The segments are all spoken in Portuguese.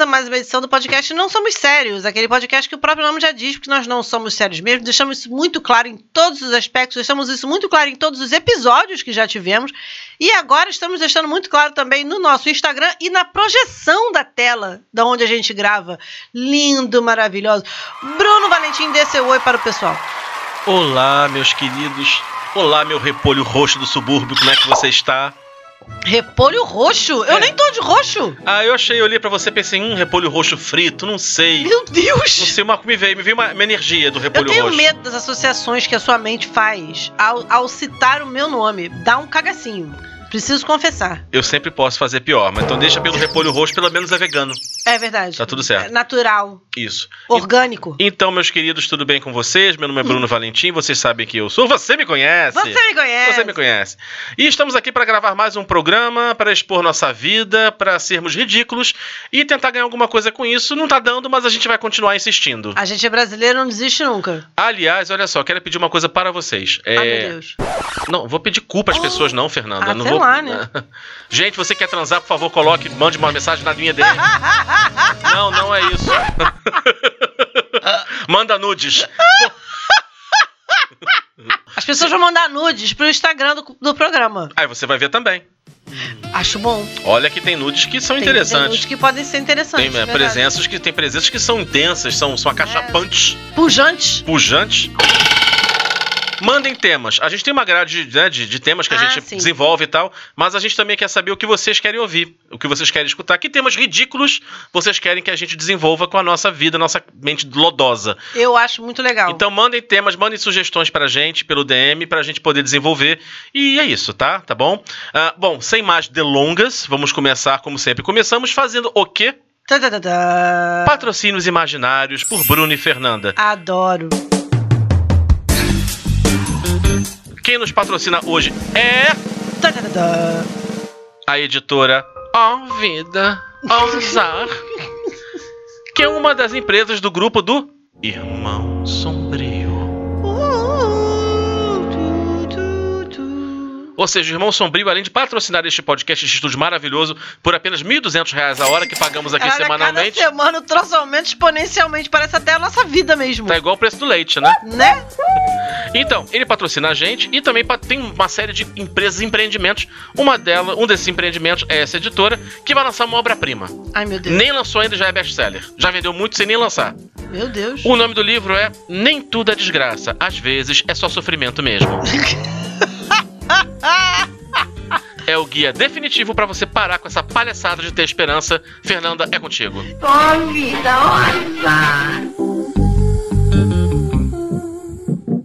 a mais uma edição do podcast Não Somos Sérios, aquele podcast que o próprio nome já diz, porque nós não somos sérios mesmo, deixamos isso muito claro em todos os aspectos, deixamos isso muito claro em todos os episódios que já tivemos, e agora estamos deixando muito claro também no nosso Instagram e na projeção da tela da onde a gente grava. Lindo, maravilhoso. Bruno Valentim, dê seu oi para o pessoal. Olá, meus queridos. Olá, meu repolho roxo do subúrbio, como é que você está? Repolho roxo? Eu É. nem tô de roxo. Ah, eu achei, eu olhei pra você pensei, um repolho roxo frito, não sei. Meu Não Deus! sei, uma, me veio, me veio uma, uma energia do Eu repolho tenho roxo. medo das associações que a sua mente faz ao, ao citar o meu nome. Dá um cagacinho. Preciso confessar. Eu sempre posso fazer pior, mas então deixa pelo repolho roxo, pelo menos é vegano. É verdade. Tá tudo certo. É natural. Isso. Orgânico. Então, meus queridos, tudo bem com vocês? Meu nome é Bruno Valentim, vocês sabem que eu sou. Você me conhece? Você me conhece. Você me conhece. E estamos aqui para gravar mais um programa, para expor nossa vida, para sermos ridículos e tentar ganhar alguma coisa com isso. Não tá dando, mas a gente vai continuar insistindo. A gente é brasileiro, não desiste nunca. Aliás, olha só, quero pedir uma coisa para vocês. É, Ah, meu Deus. Não, vou pedir culpa às pessoas, não, Fernanda. Ah, não vou. Lá, né? Gente, você quer transar, por favor, coloque, mande uma mensagem na linha dele. não, não é isso. Manda nudes. As pessoas vão mandar nudes pro Instagram do, do programa. Aí você vai ver também. Acho bom. Olha que tem nudes que são Tem- Tem interessantes. nudes que podem ser interessantes. Tem é, presenças que tem presenças que são intensas, são, são acachapantes, Pujantes. pujantes. Mandem temas. A gente tem uma grade né, de, de temas que a Ah, gente sim. desenvolve e tal, mas a gente também quer saber o que vocês querem ouvir, o que vocês querem escutar. Que temas ridículos vocês querem que a gente desenvolva com a nossa vida, nossa mente lodosa. Eu acho muito legal. Então mandem temas, mandem sugestões pra gente pelo DM pra gente poder desenvolver. E é isso, tá? Tá bom? Ah, bom, sem mais delongas, vamos começar como sempre. Começamos fazendo o quê? Tá, tá, tá, tá. Patrocínios imaginários por Bruno e Fernanda. Adoro. Quem nos patrocina hoje é a editora Ó Vida, Ousar, que é uma das empresas do grupo do Irmão Sombrio. Ou seja, o Irmão Sombrio, além de patrocinar este podcast, este estúdio maravilhoso, por apenas 1.200 reais a hora que pagamos aqui Cara, semanalmente, Cada semana o troço aumenta exponencialmente. Parece até a nossa vida mesmo. tá igual o preço do leite, né? Né? Então, ele patrocina a gente e também tem uma série de empresas e empreendimentos. Uma delas, um desses empreendimentos é essa editora, que vai lançar uma obra-prima. Ai, meu Deus. Nem lançou ainda, já é best-seller. Já vendeu muito sem nem lançar. Meu Deus. O nome do livro é Nem Tudo é Desgraça. Às vezes é só sofrimento mesmo. É o guia definitivo pra você parar com essa palhaçada de ter esperança. Fernanda, é contigo.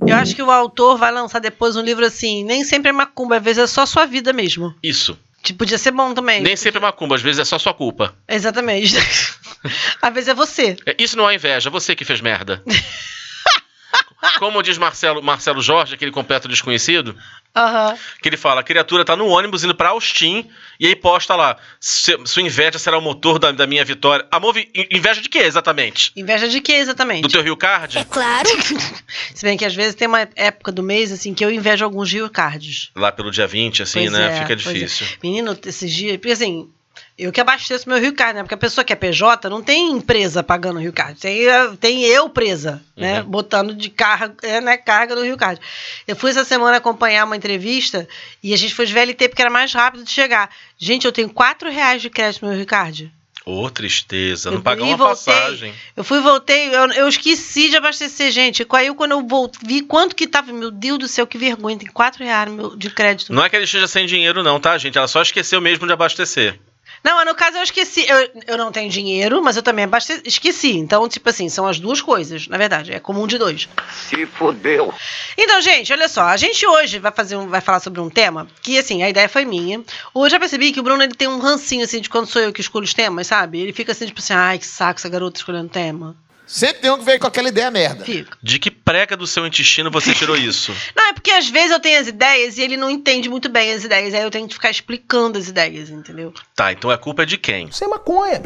Eu acho que o autor vai lançar depois um livro assim. Nem sempre é macumba, às vezes é só sua vida mesmo. Isso. Tipo, podia ser bom também. Nem sempre é macumba, às vezes é só sua culpa. Exatamente. às vezes é você. É, Isso não é inveja, você que fez merda. Como diz Marcelo, Marcelo Jorge, aquele completo desconhecido, Aham. que ele fala: a criatura tá no ônibus indo pra Austin e aí posta lá: "Se- sua inveja será o motor da, da minha vitória. Amor, vi- inveja de quê exatamente? Inveja de quê, exatamente? Do teu Rio Card? Claro. Se bem que às vezes tem uma época do mês assim que eu invejo alguns Rio Cards. Lá pelo dia 20, assim, Pois né? é, Fica é. difícil. Menino, esses dias. Porque assim, eu que abasteço meu Rio Card, né? Porque a pessoa que é PJ não tem empresa pagando o Rio Card. Tem, tem eu presa, né? Uhum. Botando de carga, é, né, carga no Rio Card. Eu fui essa semana acompanhar uma entrevista e a gente foi de VLT porque era mais rápido de chegar. Gente, eu tenho 4 reais de crédito no meu Rio Card. Ô, tristeza. Não Eu e uma voltei. passagem. Eu fui voltei, eu, eu esqueci de abastecer, gente. Aí quando eu voltei, vi quanto que tava, meu Deus do céu, que vergonha, tem 4 reais de crédito. Não é que ele esteja sem dinheiro, não, tá, gente? Ela só esqueceu mesmo de abastecer. Não, no caso eu esqueci. Eu, eu não tenho dinheiro, mas eu também esqueci. Então, tipo assim, são as duas coisas, na verdade. É comum de dois. Se fodeu. Então, gente, olha só. A gente hoje vai fazer um, vai falar sobre um tema que, assim, a ideia foi minha. Hoje eu já percebi que o Bruno ele tem um rancinho, assim, de quando sou eu que escolho os temas, sabe? Ele fica assim, tipo assim, ai, que saco essa garota escolhendo tema. Sempre tem um que veio com aquela ideia merda. Fica. De que prega do seu intestino você tirou isso? Não, é porque às vezes eu tenho as ideias e ele não entende muito bem as ideias. Aí eu tenho que ficar explicando as ideias, entendeu? Tá, então a culpa é de quem? Isso é maconha.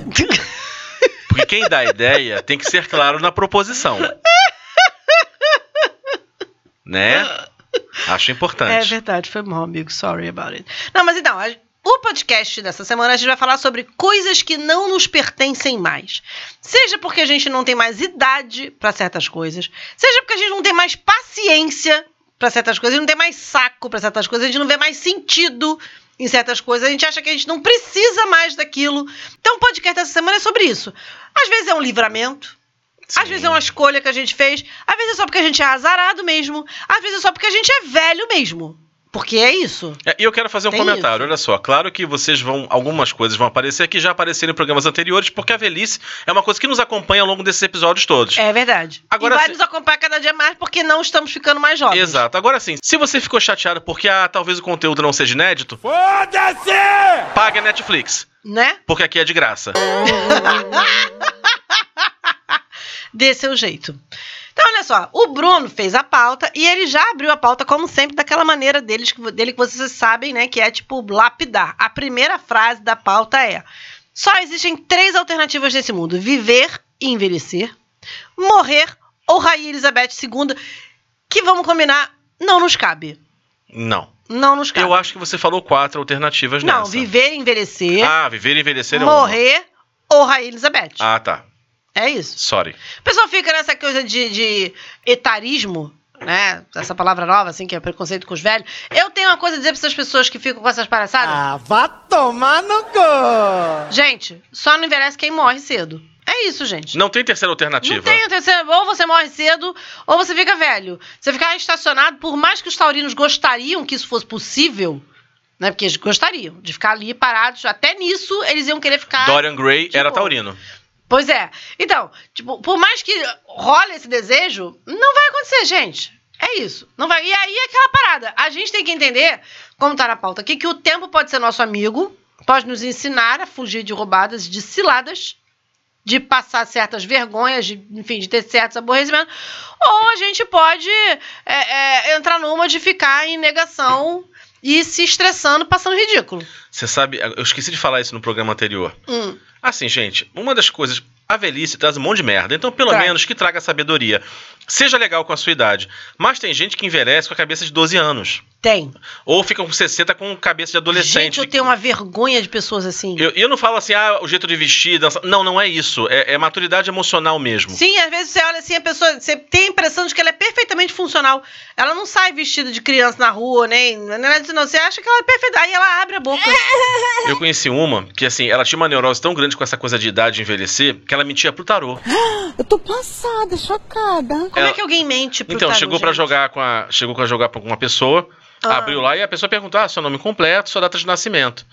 Porque quem dá a ideia tem que ser claro na proposição. Né? Acho É importante. verdade, foi mal, amigo. Sorry about it. Não, mas então, O podcast dessa semana a gente vai falar sobre coisas que não nos pertencem mais. Seja porque a gente não tem mais idade para certas coisas, seja porque a gente não tem mais paciência para certas coisas, a gente não tem mais saco para certas coisas, a gente não vê mais sentido em certas coisas, a gente acha que a gente não precisa mais daquilo. Então o podcast dessa semana é sobre isso. Às vezes é um livramento, às vezes é uma escolha que a gente fez, às vezes é só porque a gente é azarado mesmo, às vezes é só porque a gente é velho mesmo. Porque é isso. É, E eu quero fazer um Tem comentário, isso. olha só. Claro que vocês vão. Algumas coisas vão aparecer que já apareceram em programas anteriores, porque a velhice é uma coisa que nos acompanha ao longo desses episódios todos. É verdade. Agora e vai se- nos acompanhar cada dia mais porque não estamos ficando mais jovens. Exato. Agora sim, se você ficou chateado porque ah, talvez o conteúdo não seja inédito, Foda-se! pague a Netflix. Né? Porque aqui é de graça. Dê seu jeito. Então, olha só, o Bruno fez a pauta e ele já abriu a pauta, como sempre, daquela maneira deles, dele que vocês sabem, né? Que é tipo lapidar. A primeira frase da pauta é: só existem três alternativas nesse mundo: viver e envelhecer, morrer ou Rainha Elizabeth II, que vamos combinar, não nos cabe. Não. Não nos cabe. Eu acho que você falou quatro alternativas Não, nessa. viver e envelhecer, Ah, viver e envelhecer é uma. morrer ou Rainha Elizabeth. Ah, tá. É isso. Sorry. O pessoal fica nessa coisa de, de etarismo, né? Essa palavra nova, assim, que é preconceito com os velhos. Eu tenho uma coisa a dizer pra essas pessoas que ficam com essas palhaçadas. Ah, vá tomar no cu! Gente, só não envelhece quem morre cedo. É isso, gente. Não tem terceira alternativa. Não tem, terceira- ou você morre cedo, ou você fica velho. Você ficar estacionado, por mais que os taurinos gostariam que isso fosse possível, né? Porque eles gostariam de ficar ali parados, até nisso eles iam querer ficar. Dorian Gray Tipo, era taurino. Pois é. Então, tipo, por mais que role esse desejo, não vai acontecer, gente. É isso. Não vai. E aí é aquela parada. A gente tem que entender, como tá na pauta aqui, que o tempo pode ser nosso amigo, pode nos ensinar a fugir de roubadas, de ciladas, de passar certas vergonhas, de, enfim, de ter certos aborrecimentos. Ou a gente pode é, é, entrar numa de ficar em negação e se estressando, passando ridículo. Você sabe, eu esqueci de falar isso no programa anterior. Hum. Assim, gente, uma das coisas. A velhice traz um monte de merda. Então, pelo Traz. menos que traga sabedoria. Seja legal com a sua idade. Mas tem gente que envelhece com a cabeça de 12 anos. Tem. Ou fica com 60 com cabeça de adolescente. Gente, eu tenho uma vergonha de pessoas assim. Eu, eu não falo assim, ah, o jeito de vestir, dançar. Não, não é isso. É, é maturidade emocional mesmo. Sim, às vezes você olha assim, a pessoa, você tem a impressão de que ela é perfeitamente funcional. Ela não sai vestida de criança na rua, nem. Não, é nada disso, não. Você acha que ela é perfeita. Aí ela abre a boca. Eu conheci uma que, assim, ela tinha uma neurose tão grande com essa coisa de idade de envelhecer que ela mentia pro tarô. Eu tô passada, chocada. Como Ela- é que alguém mente pro Então, chegou pra gente? jogar com a. Chegou para jogar com uma pessoa, Ah. abriu lá e a pessoa perguntou: ah, seu nome completo, sua data de nascimento.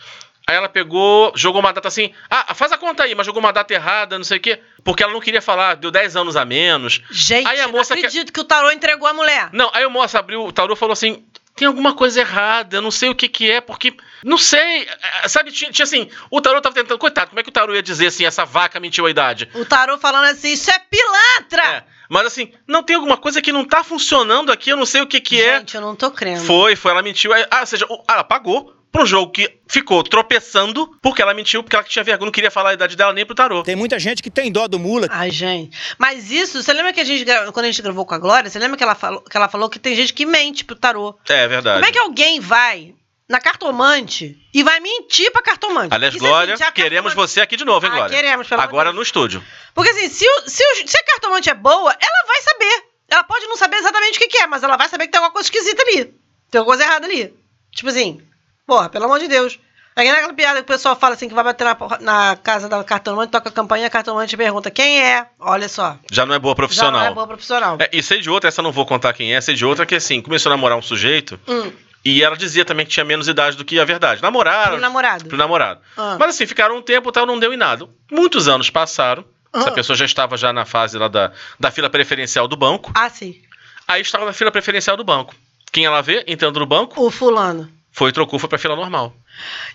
Aí ela pegou, jogou uma data assim, ah, faz a conta aí, mas jogou uma data errada, não sei o quê, porque ela não queria falar, deu 10 anos a menos. Gente, Aí a moça não que- acredito que... o tarô entregou a mulher. Não, aí o moço abriu o tarô e falou assim: tem alguma coisa errada, eu não sei o que que é, porque. Não sei. eh, Sabe, tinha, tinha assim, o tarô tava tentando. Coitado, como é que o tarô ia dizer assim, essa vaca mentiu a idade? O tarô falando assim, isso é pilantra! É. Mas assim, não tem alguma coisa que não tá funcionando aqui, eu não sei o que que é. Gente, eu não tô crendo. Foi, foi, ela mentiu. aí- Ah, ou seja, o- ela pagou pra um jogo que ficou tropeçando porque ela mentiu, porque ela tinha vergonha, não queria falar a idade dela nem pro tarô. Tem muita gente que tem dó do mula. Ai, gente. Mas isso, você lembra que a gente, quando a gente gravou com a Glória, você lembra que ela falou que, ela falou que tem gente que mente pro tarô? É verdade. Como é que alguém vai na cartomante e vai mentir pra cartomante? Aliás, Isso é Glória, assim, a queremos cartomante- você aqui de novo, hein, Ah, Glória? queremos, pelo Agora no estúdio. Porque assim, se, o- se, o- se a cartomante é boa, ela vai saber. Ela pode não saber exatamente o que, que é, mas ela vai saber que tem alguma coisa esquisita ali. Tem alguma coisa errada ali. Tipo assim, porra, pelo amor de Deus. É que naquela piada que o pessoal fala assim, que vai bater na, na casa da cartomante, toca a campanha, a cartomante pergunta quem é. Olha só. Já não é boa Já profissional. não é boa profissional. É, e sei de outra, essa não vou contar quem é, sei de outra que assim, começou a namorar um sujeito Hum, e ela dizia também que tinha menos idade do que a verdade. Namoraram. pro namorado. Pro namorado. Ah. Mas assim, ficaram um tempo e tal, não deu em nada. Muitos anos passaram. Essa Ah. pessoa já estava já na fase lá da, da fila preferencial do banco. Ah, sim. Aí estava na fila preferencial do banco. Quem ela vê, entrando no banco, O fulano. foi, trocou, foi pra fila normal.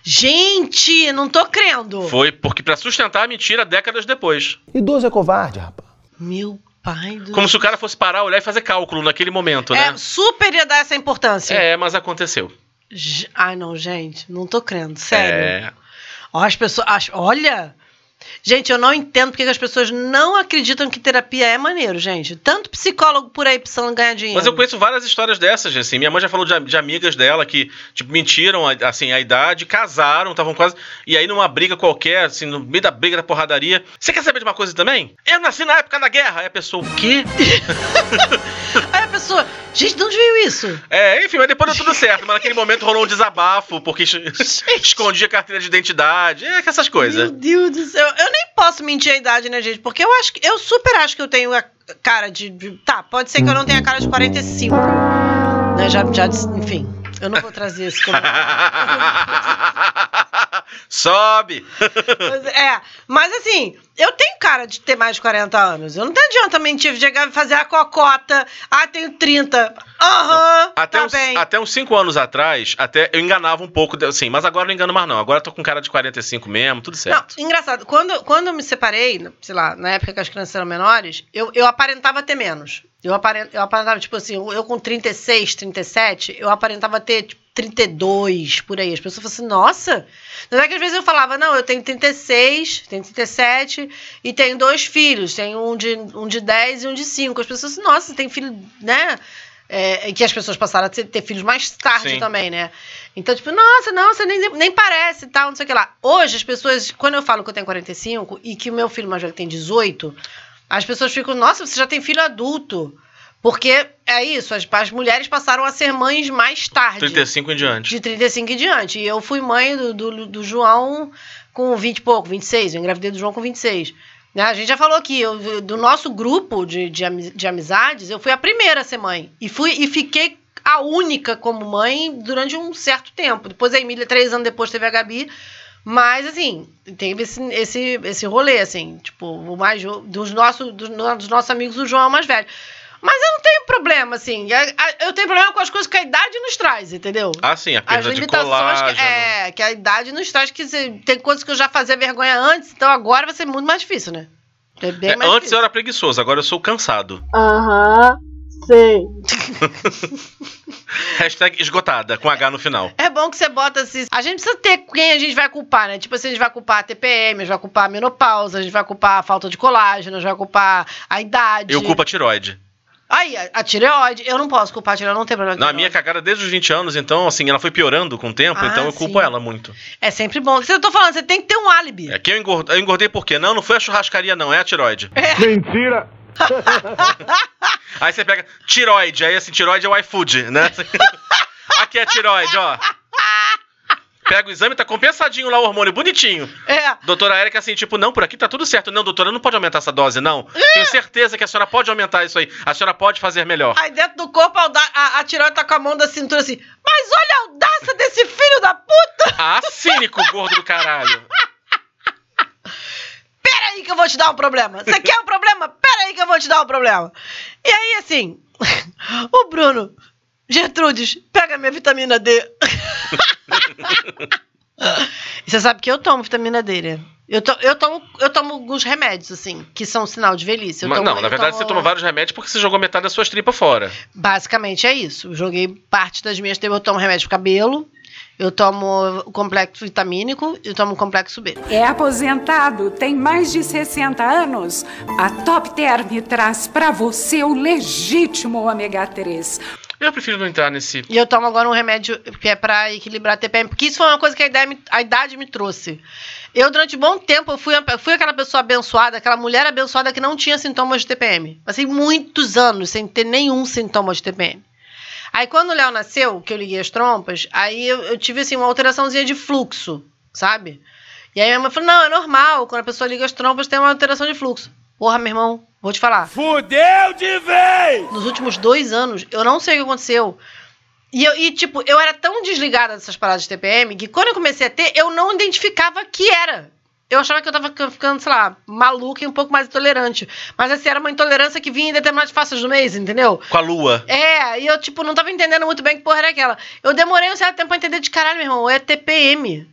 Gente, não tô crendo. Foi porque pra sustentar a mentira décadas depois. Idoso é covarde, rapaz. Meu pai do Como se o cara fosse parar, olhar e fazer cálculo naquele momento, É, né? super ia dar essa importância. É, mas aconteceu. Ai, não, gente. Não tô crendo. Sério. É. Ó, as pessoas. as- olha. Gente, eu não entendo porque que as pessoas não acreditam que terapia é maneiro, gente. Tanto psicólogo por aí precisando ganhar dinheiro. Mas eu conheço várias histórias dessas, assim. Minha mãe já falou de, de amigas dela que, tipo, mentiram, assim, a idade, casaram, estavam quase. E aí, numa briga qualquer, assim, no meio da briga da porradaria. Você quer saber de uma coisa também? Eu nasci na época da guerra. Aí a pessoa, o quê? pessoa, gente, de onde veio isso? É, enfim, mas depois deu tudo certo. Mas naquele momento rolou um desabafo, porque escondia carteira de identidade. É, essas coisas. Meu Deus do céu. Eu nem posso mentir a idade, né, gente? Porque eu acho que eu super acho que eu tenho a cara de. de tá, pode ser que eu não tenha a cara de 45. Né? Já, já, enfim. Eu não vou trazer esse comentário. Sobe! é, mas assim, eu tenho cara de ter mais de 40 anos. Eu não tenho adianta mentir, chegar e fazer a cocota. Ah, tenho 30. Aham, uhum, até tá uns, bem. Até uns 5 anos atrás, até eu enganava um pouco, assim, mas agora não engano mais não. Agora eu tô com cara de 45 mesmo, tudo certo. Não, engraçado. Quando, quando eu me separei, sei lá, na época que as crianças eram menores, eu, eu aparentava ter menos. Eu, aparent, eu aparentava, tipo assim, eu com 36, 37, eu aparentava ter, tipo, 32, por aí. As pessoas falam assim, nossa. Não é que às vezes eu falava, não, eu tenho 36, tenho 37 e tenho dois filhos. Tenho um de, um de 10 e um de 5. As pessoas assim, nossa, tem filho, né? É, que as pessoas passaram a ter, ter filhos mais tarde Sim. também, né? Então, tipo, nossa, não, você nem, nem parece tal, não sei o que lá. Hoje, as pessoas, quando eu falo que eu tenho 45 e que o meu filho mais velho tem 18, as pessoas ficam, nossa, você já tem filho adulto. Porque é isso, as, as mulheres passaram a ser mães mais tarde. 35 em diante. De 35 em diante. E eu fui mãe do, do, do João com 20 e pouco, 26. Eu engravidei do João com 26. Né? A gente já falou aqui, eu, do nosso grupo de, de, de amizades, eu fui a primeira a ser mãe. E, fui, e fiquei a única como mãe durante um certo tempo. Depois a Emília, três anos depois, teve a Gabi. Mas, assim, teve esse, esse, esse rolê, assim, tipo, o mais dos nossos, dos, dos nossos amigos, o João é o mais velho. Mas eu não tenho problema, assim. Eu tenho problema com as coisas que a idade nos traz, entendeu? Ah, sim, a perda as de colágeno. Que, é, que a idade nos traz, que tem coisas que eu já fazia vergonha antes, então agora vai ser muito mais difícil, né? É bem é, mais antes difícil. eu era preguiçoso, agora eu sou cansado. Aham. Sei. Hashtag esgotada, com H no final. É bom que você bota assim. A gente precisa ter quem a gente vai culpar, né? Tipo assim, a gente vai culpar a TPM, a gente vai culpar a menopausa, a gente vai culpar a falta de colágeno, a gente vai culpar a idade. Eu culpo a tiroide. Aí, a, a tireoide, eu não posso culpar a tireoide, não tem problema. Não, a minha cagada desde os 20 anos, então, assim, ela foi piorando com o tempo, ah, então eu culpo sim. ela muito. É sempre bom. Você eu tô falando, você tem que ter um álibi. É que eu engordei, eu engordei por quê? Não, não foi a churrascaria, não, é a tiroide. É. Mentira! aí você pega tiroide, aí assim, tiroide é o iFood, né? Aqui é tiroide, ó. Pega o exame, tá compensadinho lá o hormônio, bonitinho. É. Doutora Érica, assim, tipo, não, por aqui tá tudo certo. Não, doutora, não pode aumentar essa dose, não. É. Tenho certeza que a senhora pode aumentar isso aí. A senhora pode fazer melhor. Aí dentro do corpo, a, a, a tiroide tá com a mão da cintura assim. Mas olha a audácia desse filho da puta! Ah, cínico, gordo do caralho. Pera aí que eu vou te dar um problema. Você quer um problema? Pera aí que eu vou te dar um problema. E aí, assim, o Bruno Gertrudes, pega minha vitamina D. Você sabe que eu tomo vitamina D, né? Eu, to, eu, tomo, eu tomo alguns remédios, assim, que são sinal de velhice. Mas, tomo, não, na verdade tomo... você toma vários remédios porque você jogou metade das suas tripas fora. Basicamente é isso. Eu joguei parte das minhas tripas. Eu tomo remédio pro cabelo, eu tomo o complexo vitamínico e eu tomo o complexo B. É aposentado, tem mais de 60 anos. A Top Term traz para você o legítimo ômega 3 eu prefiro não entrar nesse. E eu tomo agora um remédio que é pra equilibrar a TPM, porque isso foi uma coisa que a, ideia me, a idade me trouxe. Eu, durante um bom tempo, eu fui, fui aquela pessoa abençoada, aquela mulher abençoada que não tinha sintomas de TPM. Passei muitos anos sem ter nenhum sintoma de TPM. Aí, quando o Léo nasceu, que eu liguei as trompas, aí eu, eu tive, assim, uma alteraçãozinha de fluxo, sabe? E aí minha mãe falou, não, é normal, quando a pessoa liga as trompas tem uma alteração de fluxo. Porra, meu irmão, vou te falar. Fudeu de vez! Nos últimos dois anos, eu não sei o que aconteceu. E, eu, e, tipo, eu era tão desligada dessas paradas de TPM que quando eu comecei a ter, eu não identificava que era. Eu achava que eu tava ficando, sei lá, maluca e um pouco mais intolerante. Mas assim, era uma intolerância que vinha em determinadas faces do mês, entendeu? Com a lua. É, e eu, tipo, não tava entendendo muito bem que porra era aquela. Eu demorei um certo tempo pra entender de caralho, meu irmão, é TPM.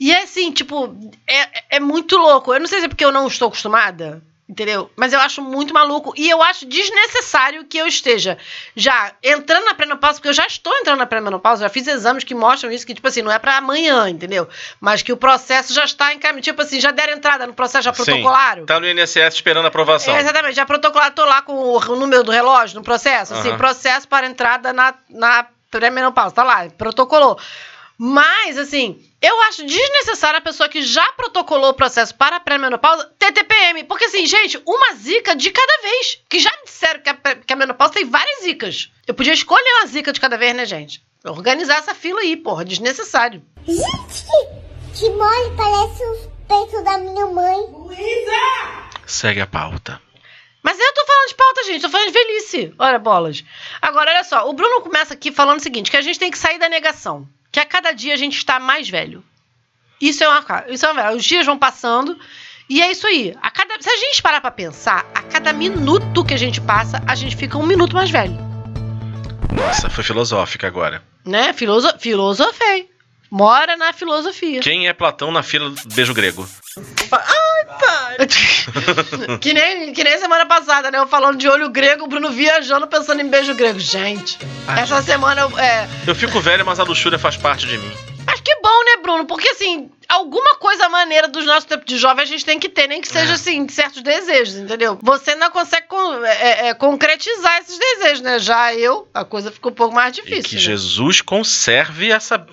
E é assim, tipo, é, é muito louco. Eu não sei se é porque eu não estou acostumada Entendeu? Mas eu acho muito maluco e eu acho desnecessário que eu esteja já entrando na pré-menopausa, porque eu já estou entrando na pré-menopausa, já fiz exames que mostram isso, que, tipo assim, não é para amanhã, entendeu? Mas que o processo já está em caminho. Tipo assim, já deram entrada no processo, já protocolaram. Sim, tá no INSS esperando a aprovação. É, exatamente, já protocolaram, tô lá com o, número do relógio no processo, assim, Aham. processo para entrada na, na pré-menopausa, tá lá, protocolou. Mas, assim, eu acho desnecessário a pessoa que já protocolou o processo para a pré-menopausa ter TPM. Porque, assim, gente, uma zica de cada vez. Que já me disseram que a, que a menopausa tem várias zicas. Eu podia escolher uma zica de cada vez, né, gente? Organizar essa fila aí, porra, desnecessário. Gente, que, que mole, parece os peitos da minha mãe. Segue a pauta. Mas eu tô falando de pauta, gente, tô falando de velhice. Olha, bolas. Agora, olha só, o Bruno começa aqui falando o seguinte: que a gente tem que sair da negação. Que a cada dia a gente está mais velho. Isso é uma isso é uma Os dias vão passando. E é isso aí. A cada, se a gente parar pra pensar, a cada minuto que a gente passa, a gente fica um minuto mais velho. Nossa, foi filosófica agora. Né? Filoso, filosofei. Mora na filosofia. Quem é Platão na fila do beijo grego? que, nem, que nem semana passada, né? Eu falando de olho grego, o Bruno viajando pensando em beijo grego. Gente, Ai, essa semana eu. É, Eu fico velho, mas a luxúria faz parte de mim. Mas que bom, né, Bruno? Porque, assim, alguma coisa maneira dos nossos tempos de jovem a gente tem que ter, nem que seja, É. assim, certos desejos, entendeu? Você não consegue con- é, é, concretizar esses desejos, né? Já eu, a coisa ficou um pouco mais E difícil. que né? Jesus conserve essa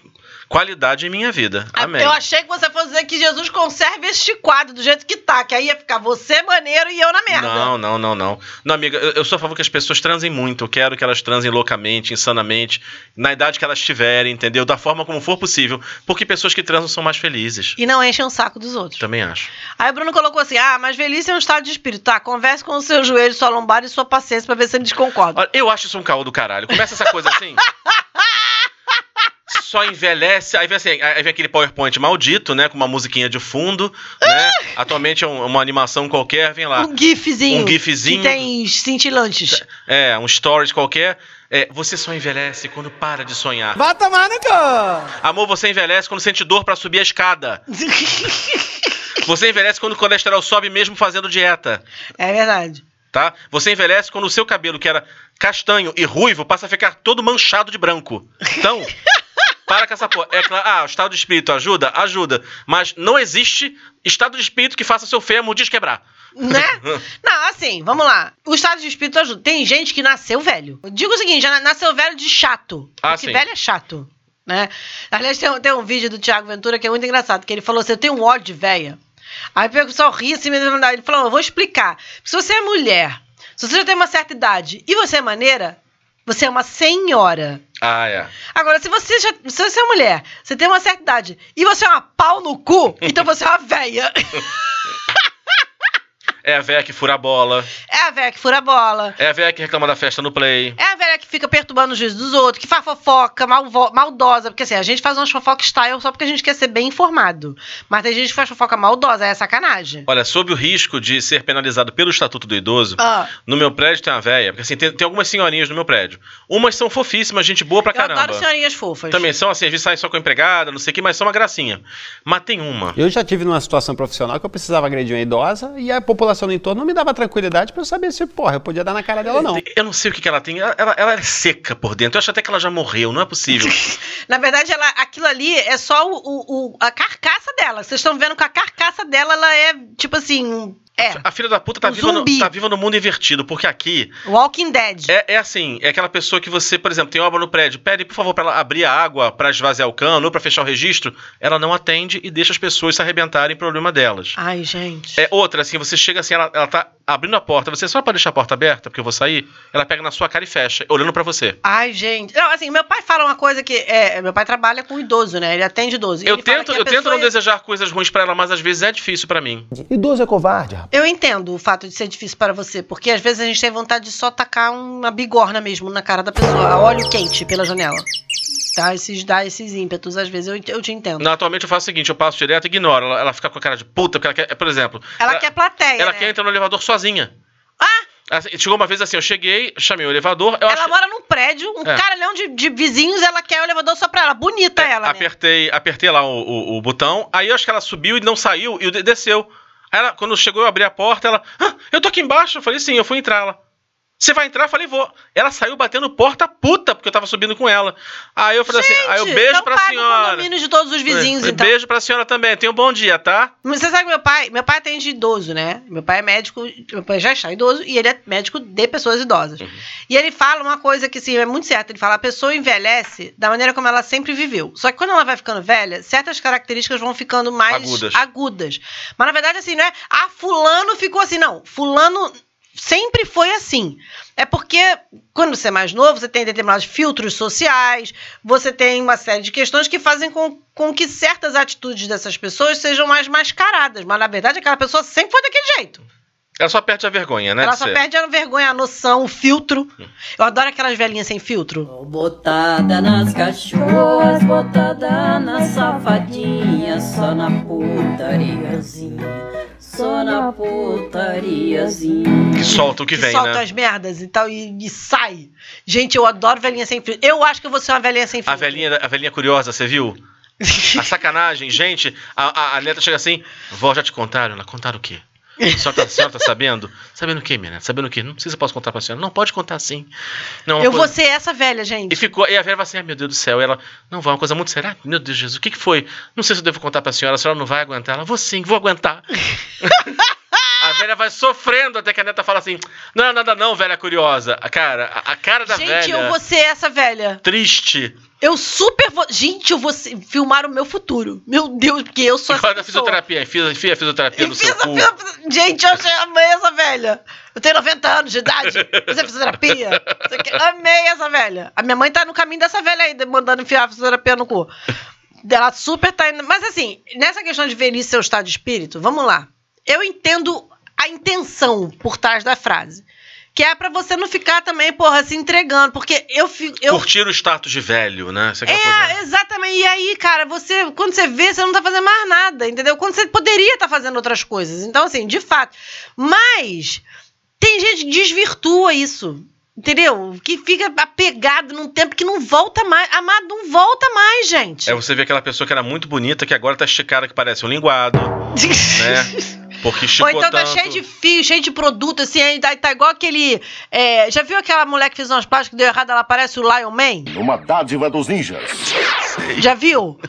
qualidade em minha vida. Ah, Amém. Eu achei que você fosse dizer que Jesus conserve este quadro do jeito que tá, que aí ia ficar você maneiro e eu na merda. Não, não, não, não. Não, amiga, eu, eu sou a favor que as pessoas transem muito. Eu quero que elas transem loucamente, insanamente, na idade que elas tiverem, entendeu? Da forma como for possível. Porque pessoas que transam são mais felizes. E não enchem o saco dos outros. Também acho. Aí o Bruno colocou assim: ah, mas velhice é um estado de espírito. Tá, converse com o seu joelho, sua lombar e sua paciência pra ver se eles concordam. Olha, eu acho isso um caô do caralho. Começa essa coisa assim. Só envelhece, aí vem assim, aí vem aquele PowerPoint maldito, né? Com uma musiquinha de fundo, né? Atualmente é um- uma animação qualquer, vem lá. Um gifzinho. Um gifzinho. Que tem cintilantes. É, um stories qualquer. É, você só envelhece quando para de sonhar. Vai tomar no cu! Amor, você envelhece quando sente dor pra subir a escada. Você envelhece quando o colesterol sobe mesmo fazendo dieta, é verdade. tá? Você envelhece quando o seu cabelo, que era castanho e ruivo, passa a ficar todo manchado de branco. Então, para com essa porra. É claro, ah, o estado de espírito ajuda? Ajuda. Mas não existe estado de espírito que faça seu fêmur desquebrar. Né? Não, assim, vamos lá. O estado de espírito ajuda. Tem gente que nasceu velho. Digo o seguinte, já na- nasceu velho de chato. Ah, Porque sim. velho é chato. Né? Aliás, tem, um- tem um vídeo do Thiago Ventura que é muito engraçado, que ele falou assim: eu tenho um ódio de véia. Aí o pessoal ri assim, ele falou: eu vou explicar. Se você é mulher, se você já tem uma certa idade e você é maneira, você é uma senhora. Ah, é. Agora, se você, já, se você é mulher, você tem uma certa idade e você é uma pau no cu, então você é uma véia. É a véia que fura a bola. É a véia que fura a bola. É a véia que reclama da festa no play. É a velha que fica perturbando o juízo dos outros, que faz fofoca, malvo- maldosa. Porque assim, a gente faz umas fofoca style só porque a gente quer ser bem informado. Mas tem gente que faz fofoca maldosa, é sacanagem. Olha, sob o risco de ser penalizado pelo Estatuto do Idoso, Ah, no meu prédio tem uma véia. Porque assim, tem, tem algumas senhorinhas no meu prédio. Umas são fofíssimas, gente boa pra eu caramba. adoro senhorinhas fofas. Também são assim, às vezes saem só com empregada, não sei o que, mas são uma gracinha. Mas tem uma. Eu já tive numa situação profissional que eu precisava agredir uma idosa e a população no entorno não me dava tranquilidade pra eu saber se, porra, eu podia dar na cara dela ou não. Eu não sei o que, que ela tem. Ela, ela, ela é seca por dentro. Eu acho até que ela já morreu, não é possível. Na verdade, ela, aquilo ali é só o, o- o- a carcaça dela. Vocês estão vendo que a carcaça dela, ela é, tipo assim. É. A filha da puta tá, Um viva no, tá viva no mundo invertido, porque aqui Walking Dead. é, é assim, é aquela pessoa que você, por exemplo, tem obra no prédio, pede, por favor, pra ela abrir a água pra esvaziar o cano ou pra fechar o registro, ela não atende e deixa as pessoas se arrebentarem problema delas. Ai, gente. É outra, assim, você chega assim, ela, ela tá abrindo a porta, você só pode deixar a porta aberta, porque eu vou sair, ela pega na sua cara e fecha, olhando pra você. Ai, gente. Não, assim, meu pai fala uma coisa que. É, meu pai trabalha com idoso, né? Ele atende idoso. Eu tento, eu tento não é- desejar coisas ruins pra ela, mas às vezes é difícil pra mim. Idoso é covarde, rapaz. Eu entendo o fato de ser difícil para você, porque às vezes a gente tem vontade de só tacar uma bigorna mesmo na cara da pessoa, a óleo quente pela janela. Tá? Esses, dá esses ímpetos, às vezes, eu, eu te entendo. Não, atualmente eu faço o seguinte, eu passo direto e ignoro. Ela, ela fica com a cara de puta, porque ela quer, por exemplo. Ela quer plateia. Ela né? quer entrar no elevador sozinha. Ah! Chegou uma vez assim, eu cheguei, chamei o elevador, Ela achei- mora num prédio, um É. caralhão de, de vizinhos, ela quer o elevador só pra ela. Bonita ela, né? apertei, apertei lá o, o- o botão, aí eu acho que ela subiu e não saiu e de- desceu. Aí ela, quando chegou, eu abri a porta, ela, ah, eu tô aqui embaixo. Eu falei, sim, eu fui entrar. Ela, você vai entrar? Eu falei, vou. Ela saiu batendo porta puta, porque eu tava subindo com ela. Aí eu falei assim, aí eu beijo então pra paga o senhora. condomínio de todos os vizinhos, Falei, então. Beijo pra senhora também. Tenha um bom dia, tá? Você sabe que meu pai, meu pai atende idoso, né? Meu pai é médico, meu pai já está idoso e ele é médico de pessoas idosas. Uhum. E ele fala uma coisa que assim, é muito certa, ele fala, a pessoa envelhece da maneira como ela sempre viveu. Só que quando ela vai ficando velha, certas características vão ficando mais Agudas. agudas. Mas na verdade assim, não é, ah, fulano ficou assim, não. Fulano sempre foi assim. É porque quando você é mais novo, você tem determinados filtros sociais, você tem uma série de questões que fazem com, com que certas atitudes dessas pessoas sejam mais mascaradas. Mas na verdade, aquela pessoa sempre foi daquele jeito. Ela só perde a vergonha, né? Ela só ser. perde a vergonha, a noção, o filtro. Eu adoro aquelas velhinhas sem filtro. Botada nas cachorras, botada na safadinha, só na putariazinha, só na putariazinha. Que solta o que vem, solta né? as merdas e tal, e, e sai. Gente, eu adoro velhinha sem filtro. Eu acho que eu vou ser uma velhinha sem filtro. A velhinha, a velhinha curiosa, você viu? A sacanagem, gente. A, a, a neta chega assim, vó, já te contaram? Ela contaram o quê? A senhora, tá, a senhora tá sabendo? Sabendo o quê, neta? Sabendo o quê? Não sei se eu posso contar pra senhora. Não, pode contar sim. Não, Eu vou coisa- ser essa velha, gente. E ficou, e a velha vai assim, ai meu Deus do céu. E ela, não, vai, uma coisa muito séria. Meu Deus de Jesus, o que, que foi? Não sei se eu devo contar pra senhora, a senhora não vai aguentar. Ela, vou sim, vou aguentar. a velha vai sofrendo até que a neta fala assim: Não, nada não, velha curiosa. A cara, a, a cara da Gente, velha. eu vou ser essa velha. Triste. Eu super vou. Gente, eu vou filmar o meu futuro. Meu Deus, porque eu sou pessoa. fisioterapia, enfia, enfia a fisioterapia no Enfia seu essa cu. Gente, eu achei, amei essa velha. Eu tenho 90 anos de idade. Fisioterapia. sei o quê. Amei essa velha. A minha mãe tá no caminho dessa velha aí, mandando enfiar a fisioterapia no cu. Ela super tá indo. Mas assim, nessa questão de velhice seu estado de espírito, vamos lá. Eu entendo a intenção por trás da frase. Que é pra você não ficar também, porra, se entregando. Porque eu fico. Eu, Curtir o status de velho, né? Essa é coisa- exatamente. E aí, cara, você, quando você vê, você não tá fazendo mais nada, entendeu? Quando você poderia estar fazendo outras coisas. Então, assim, de fato. Mas tem gente que desvirtua isso. Entendeu? Que fica apegado num tempo que não volta mais. Amado, não volta mais, gente. É você vê aquela pessoa que era muito bonita, que agora tá esticada, que parece um linguado, né? Porque Ou esticou então tá cheio de fio, cheio de produto, assim, aí tá, tá igual aquele. é, já viu aquela mulher que fez umas plásticas que deu errado? Ela parece o Lion Man? Uma dádiva dos ninjas. Já viu?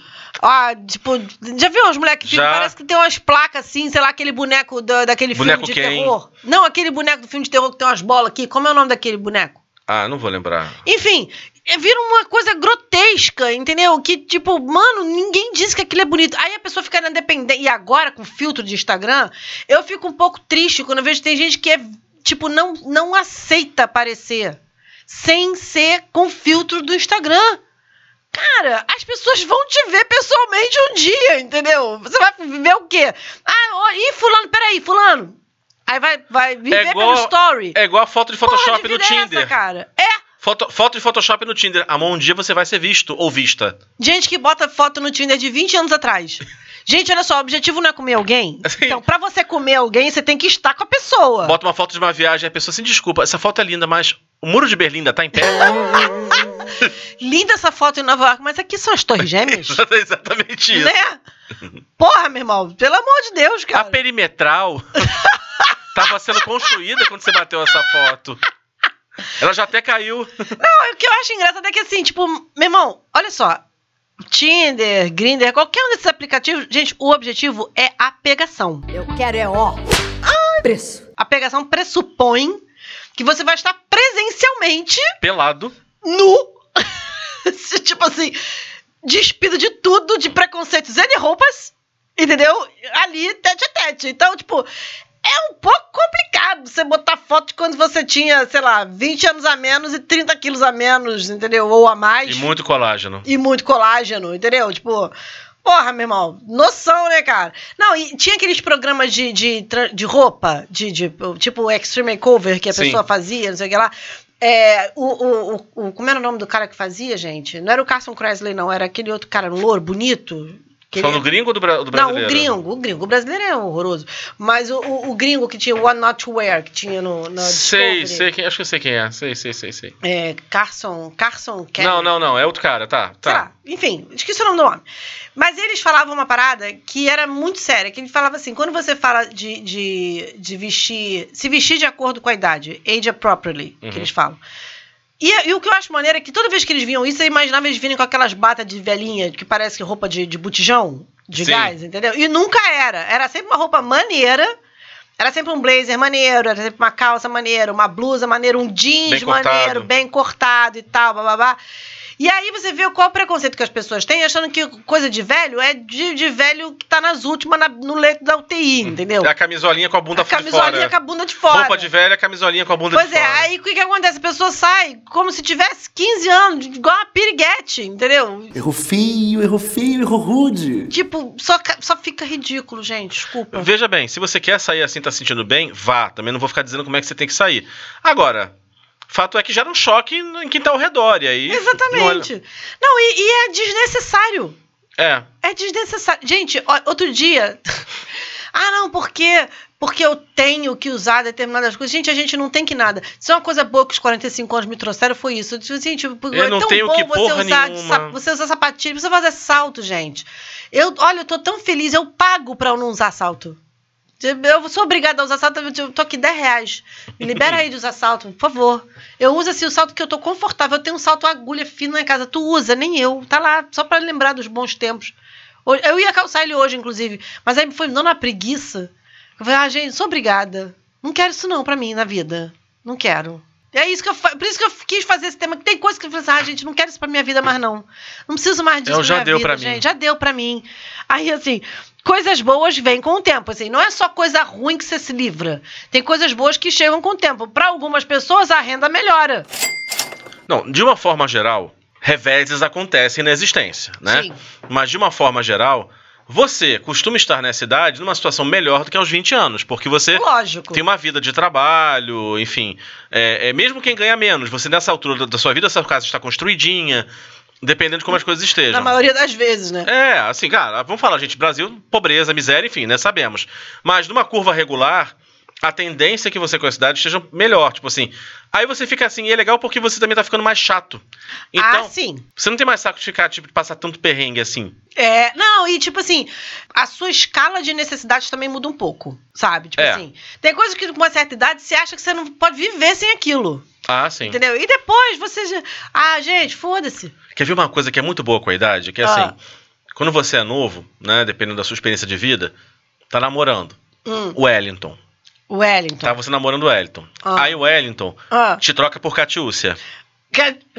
Ah, tipo, já viu as mulheres que parece que tem umas placas assim, sei lá, aquele boneco da- daquele Boneco filme de quem? terror. Não, aquele boneco do filme de terror que tem umas bolas aqui. Como é o nome daquele boneco? Ah, não vou lembrar. Enfim, é, vira uma coisa grotesca, entendeu? Que, tipo, mano, ninguém disse que aquilo é bonito. Aí a pessoa fica na dependência. E agora, com filtro de Instagram, eu fico um pouco triste quando eu vejo que tem gente que é, tipo, não, não aceita aparecer sem ser com filtro do Instagram. Cara, as pessoas vão te ver pessoalmente um dia, entendeu? Você vai ver o quê? Ah, ih, fulano, peraí, fulano. Aí vai, vai viver igual- pelo story. É igual a foto de Porra Photoshop de no vida é Tinder. essa, cara? É, Foto, foto de Photoshop no Tinder. Amor, um dia você vai ser visto ou vista. Gente que bota foto no Tinder de 20 anos atrás. Gente, olha só, o objetivo não é comer alguém. Assim. Então, pra você comer alguém, você tem que estar com a pessoa. Bota uma foto de uma viagem, a pessoa assim, desculpa, essa foto é linda, mas o muro de Berlim ainda tá em pé? Linda essa foto em Nova York, mas aqui são as Torres Gêmeas. É Exatamente isso. né? Porra, meu irmão, pelo amor de Deus, A cara. perimetral tava sendo construída quando você bateu essa foto. Ela já até caiu. Não, o que eu acho engraçado é que assim, tipo, meu irmão, olha só. Tinder, Grindr, qualquer um desses aplicativos, gente, o objetivo é a pegação. Eu quero é ó. Preço. A pegação pressupõe que você vai estar presencialmente Pelado. nu. tipo assim, despido de tudo, de preconceitos e de roupas, entendeu? Ali, tete a tete. Então, tipo, é um pouco complicado você botar foto de quando você tinha, sei lá, 20 anos a menos e 30 quilos a menos, entendeu? Ou a mais. E muito colágeno. E muito colágeno, entendeu? Tipo, porra, meu irmão, noção, né, cara? Não, e tinha aqueles programas de, de, de roupa, de, de, tipo Extreme Makeover, que a Sim. pessoa fazia, não sei o que lá. É, o, o, o, como era o nome do cara que fazia, gente? Não era o Carson Cressley, não, era aquele outro cara, louro, bonito, Que Falando ele- do gringo ou do, bra- do Não, brasileiro? o gringo, o gringo. O brasileiro é horroroso. Mas o, o, o gringo que tinha o One Not Wear, que tinha no, na Sei, Discovery, sei quem. Acho que eu sei quem é. Sei, sei, sei, sei. É, Carson, Carson Kelly. Não, não, não. É outro cara, tá. Tá. lá, enfim, esqueci o nome do homem. Mas eles falavam uma parada que era muito séria, que ele falava assim, quando você fala de, de, de vestir, se vestir de acordo com a idade, age appropriately, Uhum. que eles falam. E, e o que eu acho maneiro é que toda vez que eles viam isso, eu imaginava eles virem com aquelas batas de velhinha, que parece que roupa de, de botijão, de Sim. gás, entendeu? E nunca era. Era sempre uma roupa maneira, era sempre um blazer maneiro, era sempre uma calça maneira, uma blusa maneira, um jeans Bem cortado. maneiro, bem cortado e tal, babá. E aí você vê qual o preconceito que as pessoas têm, achando que coisa de velho é de, de velho que tá nas últimas na- no leito da UTI, entendeu? É a camisolinha com a bunda A de camisolinha fora. com a bunda de fora. Roupa de velha, camisolinha com a bunda Pois de é, fora. aí o que, que acontece? A pessoa sai como se tivesse 15 anos, igual uma piriguete, entendeu? Erro feio, erro feio, erro rude. Tipo, só, só fica ridículo, gente, desculpa. Veja bem, se você quer sair assim, tá se sentindo bem, vá. Também não vou ficar dizendo como é que você tem que sair. Agora, fato é que gera um choque em quem tá ao redor. E aí. Exatamente. Não, e, e é desnecessário. É. É desnecessário. Gente, outro dia. ah, não, porque porque eu tenho que usar determinadas coisas. Gente, a gente não tem que nada. Se é uma coisa boa que os 45 anos me trouxeram, foi isso. Eu disse, gente, Eu é não tão tenho bom que você usar, nenhuma. você usar sapatilha, você fazer salto, gente. Eu, olha, eu tô tão feliz, eu pago pra eu não usar salto. Eu sou obrigada a usar salto, eu tô aqui 10 reais. Me libera aí de usar salto, por favor. Eu uso assim o salto que eu tô confortável. Eu tenho um salto agulha fino na casa. Tu usa, nem eu. Tá lá, só pra lembrar dos bons tempos. Eu ia calçar ele hoje, inclusive. Mas aí foi me dando uma preguiça. Eu falei, ah, gente, sou obrigada. Não quero isso não pra mim na vida. Não quero. É isso que eu Por isso que eu quis fazer esse tema. Tem coisa que eu falei assim, ah, gente, não quero isso pra minha vida mais não. Não preciso mais disso É, pra já minha deu vida, pra mim. gente. Já deu pra mim. Aí, assim, coisas boas vêm com o tempo. Assim, não é só coisa ruim que você se livra. Tem coisas boas que chegam com o tempo. Pra algumas pessoas, a renda melhora. Não, de uma forma geral, reveses acontecem na existência, né? Sim. Mas de uma forma geral, você costuma estar nessa idade numa situação melhor do que aos 20 anos, porque você Lógico. tem uma vida de trabalho, enfim. É, é, mesmo quem ganha menos, você nessa altura da- da sua vida, sua casa está construidinha, dependendo de como as coisas estejam. Na maioria das vezes, né? É, assim, cara, vamos falar, gente, Brasil, pobreza, miséria, enfim, né, sabemos. Mas numa curva regular, a tendência é que você com a cidade esteja melhor, tipo assim. Aí você fica assim, e é legal porque você também tá ficando mais chato. Então, ah, sim. você não tem mais saco de ficar, tipo, de passar tanto perrengue assim. É, não, e tipo assim, a sua escala de necessidades também muda um pouco, sabe? Tipo É. assim, tem coisas que com uma certa idade você acha que você não pode viver sem aquilo, Ah, sim. entendeu? E depois você já, ah, gente, foda-se. Quer ver uma coisa que é muito boa com a idade? Que é Ah. assim, quando você é novo, né, dependendo da sua experiência de vida, tá namorando. Hum, Wellington. Wellington. Tá você namorando o Wellington. Ah. Aí o Wellington Ah, te troca por Catiúcia.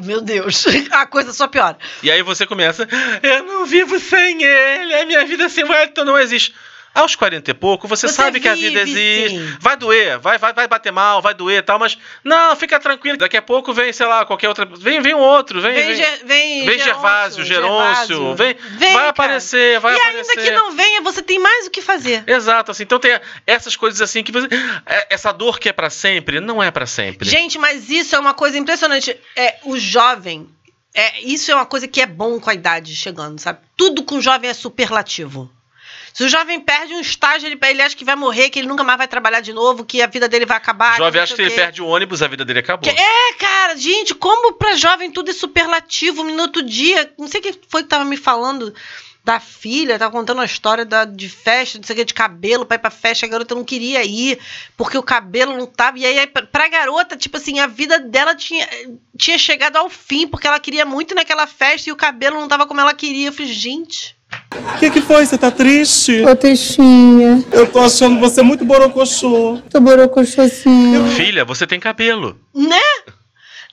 meu Deus, a coisa só piora. E aí você começa, eu não vivo sem ele, a minha vida sem o Wellington não existe. Aos 40 e pouco, você, Você sabe que a vida vive, existe. sim. Vai doer, vai, vai, vai bater mal, vai doer e tal, mas não, fica tranquilo. Daqui a pouco vem, sei lá, qualquer outra. Vem, vem um outro, vem. Vem, vem, vem, vem Gervásio, Gerôncio, vem, vai cara. aparecer, vai e aparecer. ainda que não venha, você tem mais o que fazer. Exato, assim. Então tem essas coisas assim que você. é- Essa dor que é pra sempre, não é pra sempre. Gente, mas isso é uma coisa impressionante. É, o jovem, é, isso é uma coisa que é bom com a idade chegando, sabe? Tudo com o jovem é superlativo. Se o jovem perde um estágio, ele, ele acha que vai morrer, que ele nunca mais vai trabalhar de novo, que a vida dele vai acabar. o jovem acha que ele perde o ônibus, a vida dele acabou. Que- é, cara, gente, como pra jovem tudo é superlativo. Outro dia, não sei quem foi que tava me falando da filha, tava contando uma história da, de festa, não sei o que, de cabelo, pra ir pra festa, a garota não queria ir, porque o cabelo não tava. E aí, pra- pra garota, tipo assim, a vida dela tinha, tinha chegado ao fim, porque ela queria muito naquela festa e o cabelo não tava como ela queria. Eu falei, gente. O que, que foi? Você tá triste? Ô, Teixinha, Eu tô achando você muito borocochô. tô borocochosinho. Filha, você tem cabelo. Né?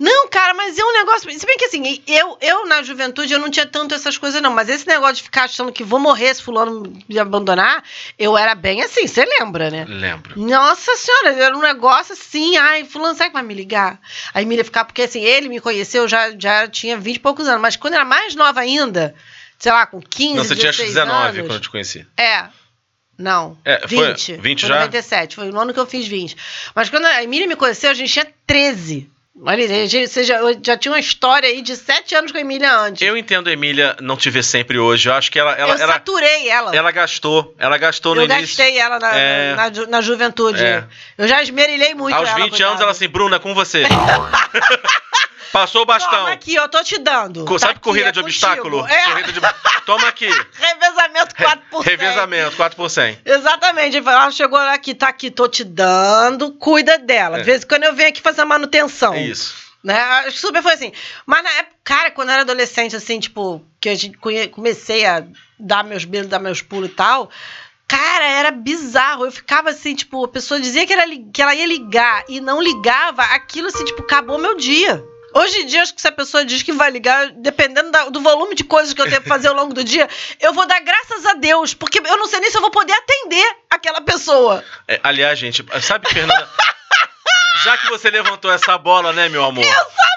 Não, cara, mas é um negócio. Se bem que assim, eu, eu na juventude eu não tinha tanto essas coisas, não. Mas esse negócio de ficar achando que vou morrer se fulano me abandonar, eu era bem assim, você lembra, né? Lembro. Nossa senhora, era um negócio assim, ai, fulano, será que vai me ligar? Aí me ia ficar, porque assim, ele me conheceu, já, já tinha 20 e poucos anos, mas quando era mais nova ainda, sei lá, com 15, Não, você tinha 16 19 anos, quando eu te conheci. é. Não. É, foi 20. 20 foi já? 97. Foi no ano que eu fiz 20. Mas quando a Emília me conheceu, a gente tinha 13. Olha, gente, você já, já tinha uma história aí de sete anos com a Emília antes. Eu entendo a Emília não te ver sempre hoje. Eu acho que ela. ela eu ela, saturei ela. ela gastou. Ela gastou no eu início. gastei ela na, É. na, ju- na juventude. É. Eu já esmerilhei muito Aos ela, 20 anos, ela assim, Bruna, com você. Passou o bastão. Toma aqui, eu tô te dando. Co- Tá Sabe corrida é de obstáculo? É. Corrida de... Toma aqui. Revezamento 4%. Revezamento, 4 por 100. Exatamente. Ela chegou aqui, tá aqui, tô te dando, cuida dela. É. De vez em quando eu venho aqui fazer a manutenção. Isso. Né? Super foi assim. Mas na época, cara, quando eu era adolescente, assim, tipo, que a gente comecei a dar meus beijos, dar meus pulos e tal. Cara, era bizarro. Eu ficava assim, tipo, a pessoa dizia que, era, que ela ia ligar e não ligava, aquilo assim, tipo, acabou meu dia. Hoje em dia, acho que se a pessoa diz que vai ligar, dependendo da- do volume de coisas que eu tenho que fazer ao longo do dia, eu vou dar graças a Deus, porque eu não sei nem se eu vou poder atender aquela pessoa. É, aliás, gente, sabe, Fernanda? Já que você levantou essa bola, né, meu amor? Eu sabia!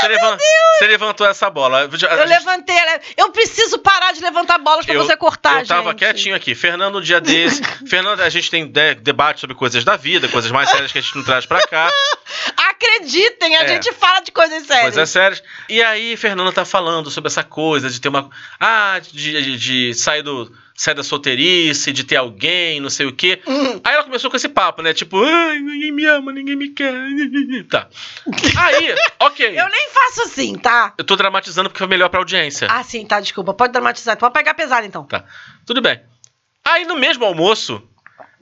Você, levan- você levantou essa bola. Eu levantei, ela- eu preciso parar de levantar bolas pra Eu- você cortar, Eu tava gente. quietinho aqui. Fernando, um dia desse. Fernando, a gente tem de- debate sobre coisas da vida, coisas mais sérias que a gente não traz pra cá. Acreditem, a É. gente fala de coisas sérias. Coisas sérias. E aí, Fernanda tá falando sobre essa coisa de ter uma. Ah, de, de- de sair do. Sair da solteirice, de ter alguém, não sei o quê. Hum. Aí ela começou com esse papo, né? Tipo, ai, ninguém me ama, ninguém me quer. Tá. Aí, ok. Eu nem faço assim, tá? Eu tô dramatizando porque foi melhor pra audiência. Ah, sim, tá, desculpa. Pode dramatizar. Pode pegar pesado, então. Tá. Tudo bem. Aí no mesmo almoço,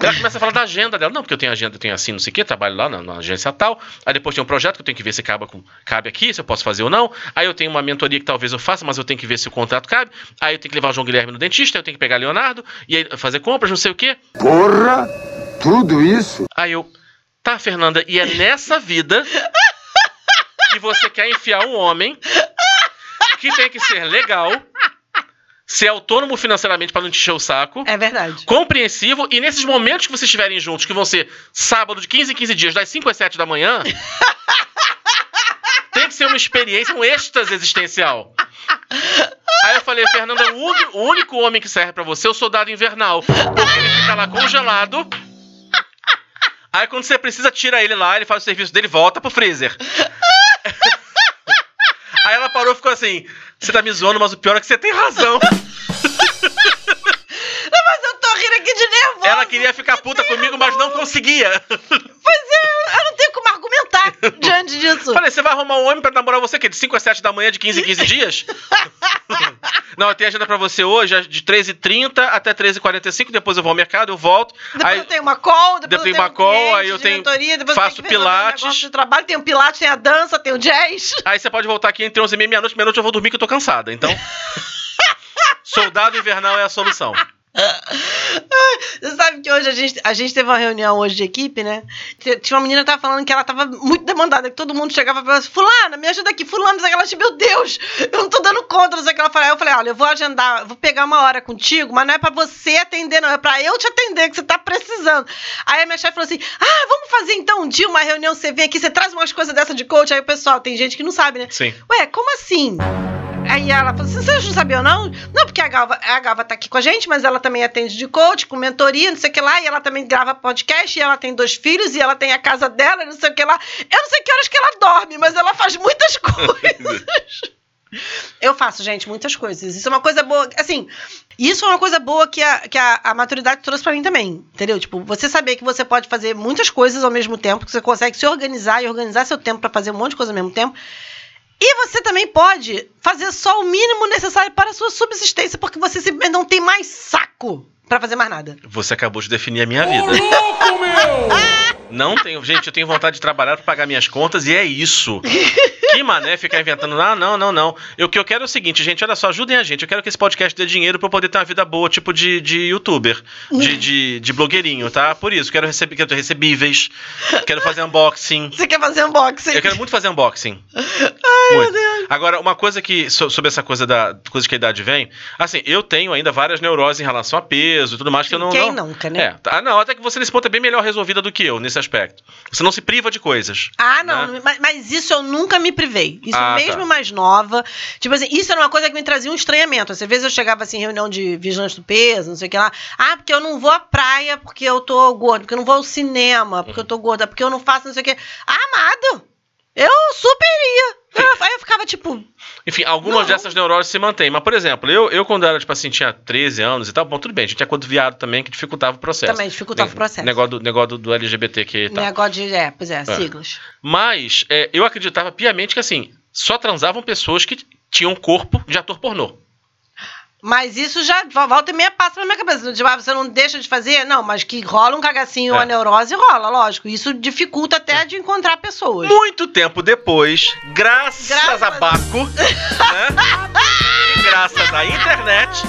ela começa a falar da agenda dela. Não, porque eu tenho agenda, eu tenho assim, não sei o quê, trabalho lá na, na agência tal. Aí depois tem um projeto que eu tenho que ver se cabe, com- cabe aqui, se eu posso fazer ou não. Aí eu tenho uma mentoria que talvez eu faça, mas eu tenho que ver se o contrato cabe. Aí eu tenho que levar o João Guilherme no dentista, eu tenho que pegar Leonardo, e aí fazer compras, não sei o quê. Porra! Tudo isso? Aí eu, tá, Fernanda, e é nessa vida que você quer enfiar um homem que tem que ser legal, ser autônomo financeiramente para não te encher o saco. É verdade. Compreensivo, e nesses momentos que vocês estiverem juntos, que vão ser sábado de 15 em 15 dias, das 5 às 7 da manhã, tem que ser uma experiência, um êxtase existencial. Aí eu falei, Fernanda, o, único homem que serve pra você é o soldado invernal. Porque ele fica lá congelado. Aí quando você precisa, tira ele lá, ele faz o serviço dele e volta pro freezer. Aí ela parou e ficou assim: Você tá me zoando, mas o pior é que você tem razão. Ela queria ficar puta comigo, mas não conseguia. Pois é, eu não tenho como argumentar diante disso. Falei, você vai arrumar um homem pra namorar você que de 5 a 7 da manhã, de 15 em 15 dias? não, eu tenho agenda pra você hoje, de 13h30 até 13h45, depois eu vou ao mercado, eu volto. Depois aí, eu tenho uma call, depois, depois eu tenho uma call, aí eu tenho- faço tenho pilates. de trabalho, tem o pilates, tem a dança, tem o jazz. aí você pode voltar aqui entre 11h30 e meia-noite, meia-noite eu vou dormir que eu tô cansada, então... Soldado invernal é a solução. Você sabe que hoje a gente, a gente teve uma reunião hoje de equipe, né? Tinha uma menina que tava falando que ela tava muito demandada, que todo mundo chegava pra ela assim, fulana, me ajuda aqui, fulana, sei ela, meu Deus, eu não tô dando conta, não sei o que ela falou. Aí eu falei, olha, eu vou agendar, vou pegar uma hora contigo, mas não é pra você atender, não, é pra eu te atender, que você tá precisando. Aí a minha chefe falou assim, ah, vamos fazer então um dia uma reunião, você vem aqui, você traz umas coisas dessa de coach, aí o pessoal, tem gente que não sabe, né? Sim. Ué, como assim? Aí ela falou assim: vocês não sabiam, não? Não, porque a Galva, a Galva tá aqui com a gente, mas ela também atende de coach, com mentoria, não sei o que lá, e ela também grava podcast, e ela tem dois filhos, e ela tem a casa dela, não sei o que lá. Eu não sei que horas que ela dorme, mas ela faz muitas coisas. Eu faço, gente, muitas coisas. Isso é uma coisa boa. Assim, isso é uma coisa boa que a, que a, a maturidade trouxe pra mim também. Entendeu? Tipo, você saber que você pode fazer muitas coisas ao mesmo tempo, que você consegue se organizar e organizar seu tempo pra fazer um monte de coisa ao mesmo tempo. E você também pode fazer só o mínimo necessário para a sua subsistência, porque você simplesmente não tem mais saco pra fazer mais nada. Você acabou de definir a minha vida. Não tenho, gente, eu tenho vontade de trabalhar pra pagar minhas contas e é isso. Que mané ficar inventando, ah, não, não, não. O que eu quero é o seguinte, gente, olha só, ajudem a gente. Eu quero que esse podcast dê dinheiro pra eu poder ter uma vida boa, tipo de, de youtuber, de, de, de blogueirinho, tá? Por isso, quero receber, quero ter recebíveis, quero fazer unboxing. Você quer fazer unboxing? Eu quero muito fazer unboxing. Ai, Muito. meu Deus. Agora, uma coisa que, so- sobre essa coisa da coisa que a idade vem, assim, eu tenho ainda várias neuroses em relação a peso e tudo mais que eu não. Quem não, nunca, né? É, tá, não, até que você nesse ponto é bem melhor resolvida do que eu, nesse aspecto. Você não se priva de coisas. Ah, não, né? mas, mas isso eu nunca me privei. Isso Ah, mesmo tá. mais nova. Tipo assim, isso era uma coisa que me trazia um estranhamento. Às vezes eu chegava assim em reunião de vigilante do peso, não sei o que lá. Ah, porque eu não vou à praia porque eu tô gorda, porque eu não vou ao cinema porque eu tô gorda, porque eu não faço não sei o que. Ah, amado! Eu super iria. Eu- Aí eu ficava tipo, Enfim, algumas dessas neuroses se mantêm. Mas, por exemplo, eu, eu quando era, tipo assim, tinha 13 anos e tal, bom, tudo bem, a gente tinha quando viado também, que dificultava o processo. Também dificultava o processo. Negócio do, negócio do, do LGBTQ e tal. negócio de. É, pois é, siglas. Mas é, eu acreditava piamente que, assim, só transavam pessoas que tinham corpo de ator pornô. Mas isso já vo- volta e meia passa na minha cabeça. Tipo, ah, você não deixa de fazer? Não, mas que rola um cagacinho ou É. a neurose, rola, lógico. Isso dificulta até de encontrar pessoas. Muito tempo depois, graças, Graças- a Baco, né? e graças à internet,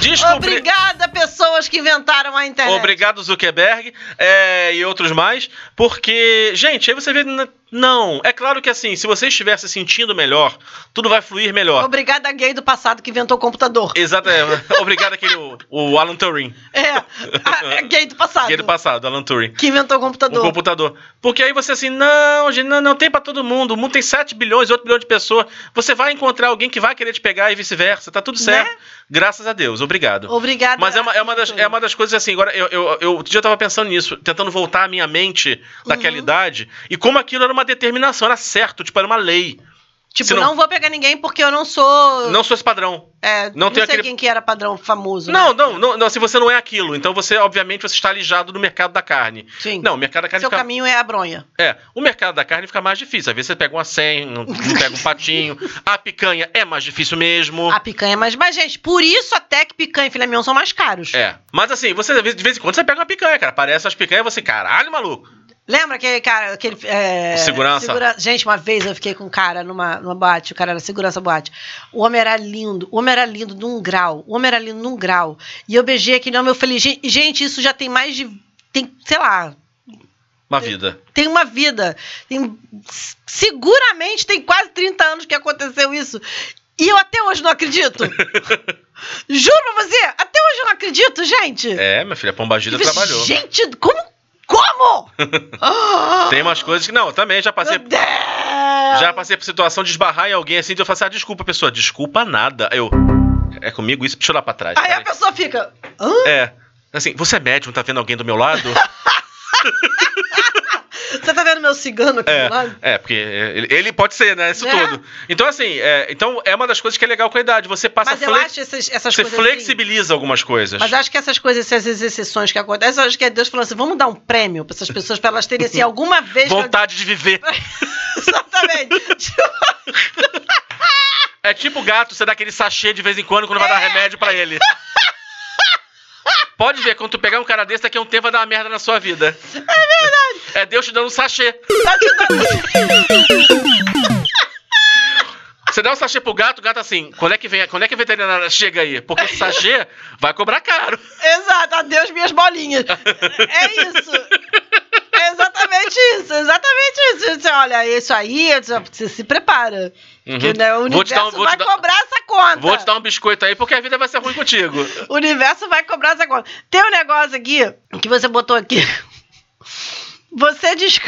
descobri... Obrigada, pessoas que inventaram a internet. Obrigado, Zuckerberg é, e outros mais, porque, gente, aí você vê. Não, é claro que assim, se você estiver se sentindo melhor, tudo vai fluir melhor. Obrigada, gay do passado que inventou o computador. Exato, é. Obrigado aquele, o, o Alan Turing. É, a- é gay do passado. Aquele passado, Alan Turing. Que inventou o computador. O computador. Porque aí você assim, não, gente, não, não tem pra todo mundo. O mundo tem 7 bilhões, 8 bilhões de pessoas. Você vai encontrar alguém que vai querer te pegar e vice-versa. Tá tudo certo. Né? Graças a Deus. Obrigado. Obrigada. Mas é uma, é, uma das, é uma das coisas assim, agora, eu, eu, eu, outro dia eu tava pensando nisso, tentando voltar a minha mente daquela Uhum. idade, e como aquilo era uma determinação, era certo, tipo, era uma lei. Tipo, não... não- vou pegar ninguém porque eu não sou. Não sou esse padrão. É, não não tem sei aquele- quem que era padrão famoso. Não, né? não, não, não, se você não é aquilo, então você, obviamente, você está alijado do mercado da carne. Sim. Não, o mercado da carne Seu fica... caminho é a bronha. É, o mercado da carne fica mais difícil. Às vezes você pega uma 100, não, pega um patinho. A picanha é mais difícil mesmo. A picanha é mais. Mas, gente, por isso até que picanha e filé mignon são mais caros. É. Mas assim, você de vez- de vez em quando você pega uma picanha, cara. Aparece as picanhas e você, caralho, maluco. Lembra aquele cara, aquele. É, segurança. segura- Gente, uma vez eu fiquei com um cara numa, numa boate, o cara era segurança boate. O homem era lindo, o homem era lindo num grau, o homem era lindo num grau. E eu beijei aquele homem, eu falei, gente, isso já tem mais de. Tem, sei lá, Uma vida. tem uma vida. Tem- seguramente tem quase 30 anos que aconteceu isso. E eu até hoje não acredito. Juro pra você, até hoje eu não acredito, gente. É, minha filha, a falei, trabalhou. Gente, como? Como? Tem umas coisas que. Não, também já passei. meu Deus! Já passei por situação de esbarrar em alguém assim, de eu falar assim, ah, desculpa, pessoa, desculpa nada. Eu. É comigo isso? Deixa eu olhar pra trás. Aí a pessoa fica. Hã? É. Assim, você é médium, tá vendo alguém do meu lado? Você tá vendo meu cigano aqui do lado? É, é porque ele, ele pode ser, né? Isso É. tudo. Então, assim, é, então é uma das coisas que é legal com a idade. Você passa Mas eu acho essas, essas Você coisas. assim- flexibiliza algumas coisas. Mas acho que essas coisas, essas exceções que acontecem, eu acho que é Deus falando assim: vamos dar um prêmio pra essas pessoas, pra elas terem assim, alguma vez. que- Vontade de viver. Exatamente. É tipo gato, você dá aquele sachê de vez em quando quando vai É. dar remédio pra ele. Pode ver, quando tu pegar um cara desse, daqui a um tempo vai dar uma merda na sua vida. É verdade. É Deus te dando um sachê. Tá te dando- Você dá um sachê pro gato, o gato assim, quando é que vem, quando é que a veterinária chega aí? Porque esse sachê vai cobrar caro. Exato, adeus minhas bolinhas. É isso. Exatamente isso, exatamente isso. Você olha, isso aí, você se prepara. Porque né, o Uhum. Universo um- vai dar- cobrar essa conta. Vou te dar um biscoito aí, porque a vida vai ser ruim contigo. O universo vai cobrar essa conta. Tem um negócio aqui que você botou aqui. Você diz.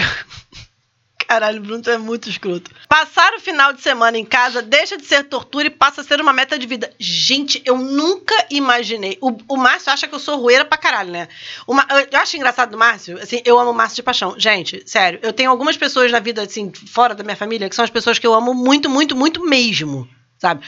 Caralho, Bruno, tu é muito escroto. Passar o final de semana em casa deixa de ser tortura e passa a ser uma meta de vida. Gente, eu nunca imaginei. O, o Márcio acha que eu sou rueira pra caralho, né? O Ma- eu acho engraçado do Márcio, assim, eu amo o Márcio de paixão. Gente, sério, eu tenho algumas pessoas na vida, assim, fora da minha família, que são as pessoas que eu amo muito, muito, muito mesmo, sabe?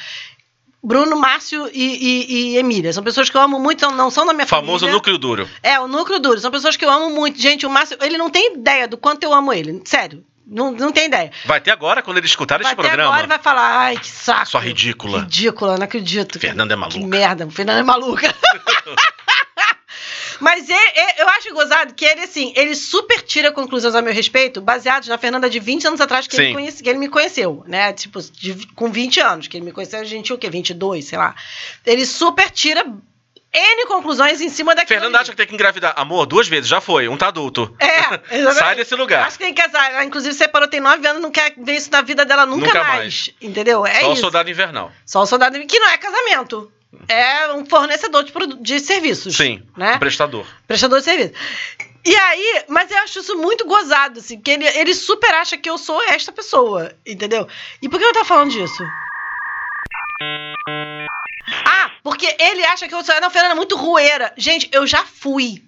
Bruno, Márcio e, e, e Emília. São pessoas que eu amo muito, não são da minha Famoso família. núcleo duro. É, o núcleo duro. São pessoas que eu amo muito. Gente, o Márcio, ele não tem ideia do quanto eu amo ele. Sério. Não, não tem ideia. Vai ter agora, quando ele escutar Vai esse ter programa. agora e vai falar, ai, que saco. Sua ridícula. Ridícula, não acredito. Fernanda é Que maluca. merda, o Fernando é maluca. Mas ele- ele- eu acho gozado que ele, assim, ele super tira conclusões a meu respeito, baseados na Fernanda de 20 anos atrás que, ele, conhece, que ele me conheceu, né? Tipo, de- com 20 anos, que ele me conheceu, a gente tinha o quê? 22, sei lá. Ele super tira N conclusões em cima daquilo. Fernanda ali. acha que tem que engravidar. Amor, duas vezes, já foi. Um tá adulto. É, exatamente. Sai desse lugar. Acho que tem que casar. Ela, inclusive, separou, tem nove anos, não quer ver isso na vida dela nunca, Nunca mais. mais. Entendeu? É Só o isso. soldado invernal. Só o soldado que não é casamento. É um fornecedor de, de serviços. Sim. Né? Um prestador. Prestador de serviço. E aí, mas eu acho isso muito gozado, assim, que ele, ele super acha que eu sou esta pessoa, entendeu? E por que eu tô falando disso? Ah, porque ele acha que eu sou. Não, Fernanda, é muito rueira. Gente, eu já fui.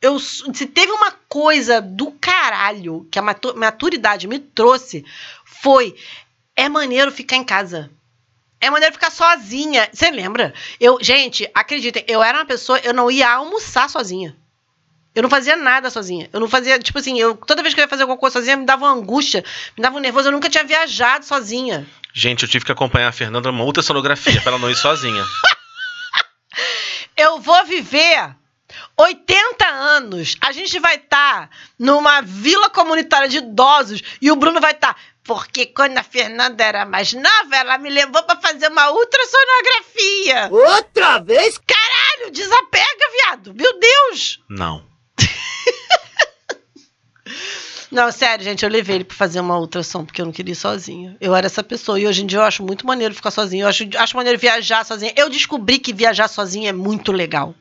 eu, se teve uma coisa do caralho que a matu- maturidade me trouxe, foi é maneiro ficar em casa. É maneiro ficar sozinha. Você lembra? Eu, gente, acreditem, eu era uma pessoa, eu não ia almoçar sozinha. Eu não fazia nada sozinha. Eu não fazia, tipo assim, eu toda vez que eu ia fazer alguma coisa sozinha, me dava uma angústia, me dava um nervoso. Eu nunca tinha viajado sozinha. Gente, eu tive que acompanhar a Fernanda numa ultrassonografia pra ela não ir sozinha. Eu vou viver 80 anos. A gente vai estar numa vila comunitária de idosos e o Bruno vai estar. porque quando a Fernanda era mais nova, ela me levou pra fazer uma ultrassonografia. Outra vez? Caralho, desapega, viado. Meu Deus. Não. Não, sério, gente, eu levei ele pra fazer uma ultrassom, porque eu não queria ir sozinha. Eu era essa pessoa. E hoje em dia eu acho muito maneiro ficar sozinha. Eu acho, acho maneiro viajar sozinha. Eu descobri que viajar sozinha é muito legal.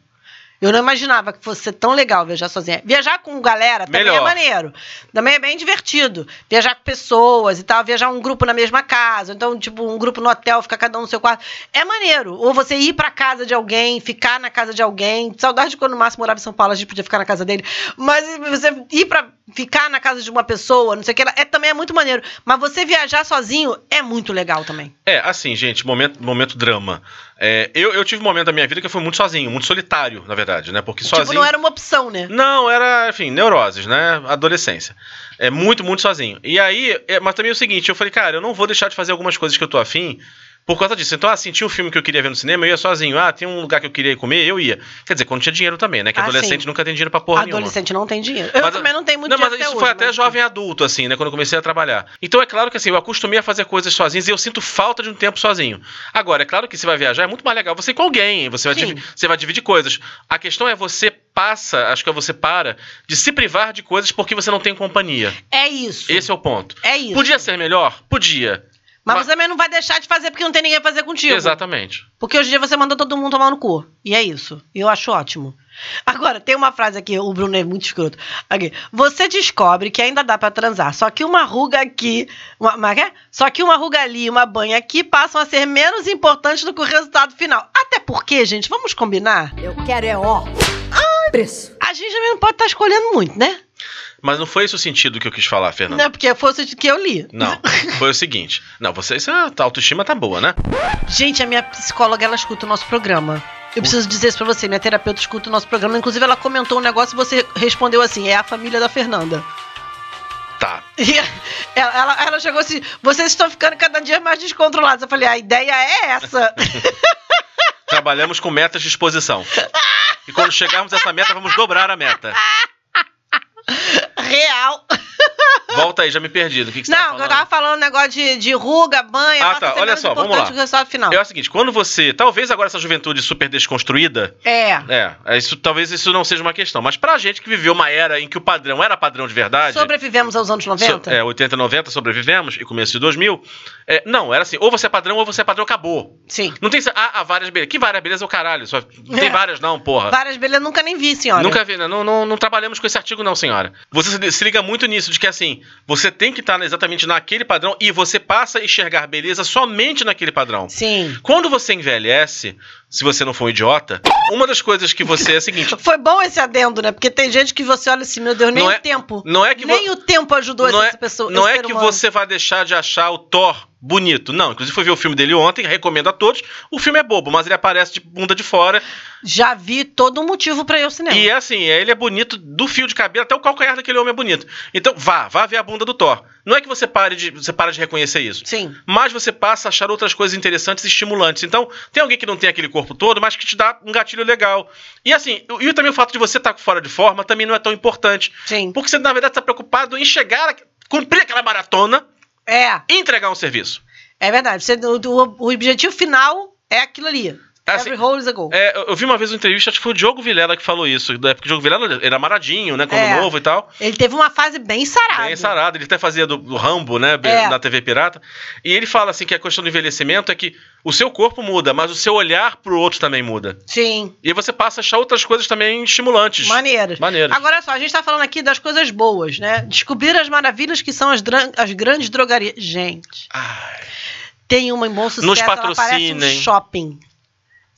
Eu não imaginava que fosse ser tão legal viajar sozinha. Viajar com galera também Melhor. é maneiro. Também é bem divertido. Viajar com pessoas e tal, viajar um grupo na mesma casa. Então, tipo, um grupo no hotel, ficar cada um no seu quarto. É maneiro. Ou você ir pra casa de alguém, ficar na casa de alguém. Saudade de quando o Márcio morava em São Paulo, a gente podia ficar na casa dele. Mas você ir pra ficar na casa de uma pessoa, não sei o que, é, também é muito maneiro. Mas você viajar sozinho é muito legal também. É, assim, gente, momento, momento drama. É, eu, eu tive um momento da minha vida que eu fui muito sozinho, muito solitário, na verdade, né? Porque sozinho. Tipo, não era uma opção, né? Não, era, enfim, neuroses, né? Adolescência. É muito, muito sozinho. E aí, é, mas também é o seguinte, eu falei, cara, eu não vou deixar de fazer algumas coisas que eu tô afim por causa disso. Então, assim, tinha um filme que eu queria ver no cinema, eu ia sozinho. Ah, tinha um lugar que eu queria ir comer, eu ia. Quer dizer, quando tinha dinheiro também, né? Que Ah, adolescente sim. nunca tem dinheiro pra porra nenhuma. Adolescente não tem dinheiro. Eu Mas- também não tenho muito Não, mas dinheiro isso até foi hoje, até mas- jovem adulto, assim, né? Quando eu comecei a trabalhar. Então é claro que assim, eu acostumei a fazer coisas sozinhos e eu sinto falta de um tempo sozinho. Agora, é claro que você vai viajar, é muito mais legal você ir com alguém, você vai, Sim. divi- você vai dividir coisas. A questão é você passa, acho que é você para, de se privar de coisas porque você não tem companhia. É isso. Esse é o ponto. É isso. Podia ser melhor? Podia. Mas, Mas- você também não vai deixar de fazer porque não tem ninguém a fazer contigo. Exatamente. Porque hoje em dia você manda todo mundo tomar no cu. E é isso. E eu acho ótimo. Agora, tem uma frase aqui, o Bruno é muito escroto. Aqui. Você descobre que ainda dá pra transar, só que uma ruga aqui. Uma, uma? Só que uma ruga ali e uma banha aqui passam a ser menos importantes do que o resultado final. Até porque, gente, vamos combinar? Eu quero é ó. Preço. A gente também não pode estar escolhendo muito, né? Mas não foi esse o sentido que eu quis falar, Fernando. Não é porque fosse o que eu li. Não, foi o seguinte. Não, você, isso, a autoestima tá boa, né? Gente, a minha psicóloga, ela escuta o nosso programa. Eu preciso dizer isso pra você, minha terapeuta escuta o nosso programa. Inclusive, ela comentou um negócio e você respondeu assim: é a família da Fernanda. Tá. E ela, ela, ela chegou assim: vocês estão ficando cada dia mais descontrolados. Eu falei: a ideia é essa. Trabalhamos com metas de exposição. E quando chegarmos a essa meta, vamos dobrar a meta. Real. Volta aí, já me perdi. Do que, que você Não, eu falando? tava falando negócio de, de ruga, banha. Ah, tá. Olha só, vamos lá. É o seguinte, quando você. Talvez agora essa juventude super desconstruída. É. É, é isso, talvez isso não seja uma questão. Mas pra gente que viveu uma era em que o padrão era padrão de verdade. Sobrevivemos aos anos 90? So- é, 80, 90 sobrevivemos e começo de 2000. É, não, era assim, ou você é padrão ou você é padrão, acabou. Sim. Não tem. Ah, ah, várias belezas. Que várias belezas é o caralho? Só, não tem É. várias, não, porra. Várias belezas nunca nem vi, senhora. Nunca vi, né? Não, não, não trabalhamos com esse artigo, não, senhora. Você se, se liga muito nisso, de que assim, você tem que estar exatamente naquele padrão e você passa a enxergar beleza somente naquele padrão. Sim. Quando você envelhece, se você não for um idiota, uma das coisas que você é a seguinte. Foi bom esse adendo, né? Porque tem gente que você olha assim, meu Deus, nem Não o é- tempo. não é que vo- Nem o tempo ajudou não essa é, pessoa. não é que humano. você vai deixar de achar o Thor bonito. Não, inclusive fui ver o filme dele ontem, recomendo a todos. O filme é bobo, mas ele aparece de bunda de fora. Já vi todo um motivo pra ir ao cinema. E é assim, ele é bonito do fio de cabelo até o calcanhar daquele homem é bonito. Então vá, vá ver a bunda do Thor. Não é que você pare de, você para de reconhecer isso. Sim. Mas você passa a achar outras coisas interessantes e estimulantes. Então, tem alguém que não tem aquele corpo todo, mas que te dá um gatilho legal. E assim, e também o fato de você estar fora de forma também não é tão importante. Sim. Porque você, na verdade, está preocupado em chegar, a, cumprir aquela maratona É. e entregar um serviço. É verdade. Você, o, o- o objetivo final é aquilo ali. Assim, Every hole is a goal. É, eu- vi uma vez uma entrevista, acho que foi o Diogo Vilela que falou isso. Da época que o Diogo Vilela era maradinho, né? Quando É. novo e tal. Ele teve uma fase bem sarada. Bem sarado. Ele até fazia do, do Rambo, né? É. Na TV Pirata. E ele fala assim que a questão do envelhecimento é que o seu corpo muda, mas o seu olhar pro outro também muda. Sim. E você passa a achar outras coisas também estimulantes. Maneiras. Maneiras. Agora só, a gente tá falando aqui das coisas boas, né? Descobrir as maravilhas que são as, as grandes drogarias. Gente, Ai. tem uma em bom sucesso, Nos parece um patrocinem. shopping.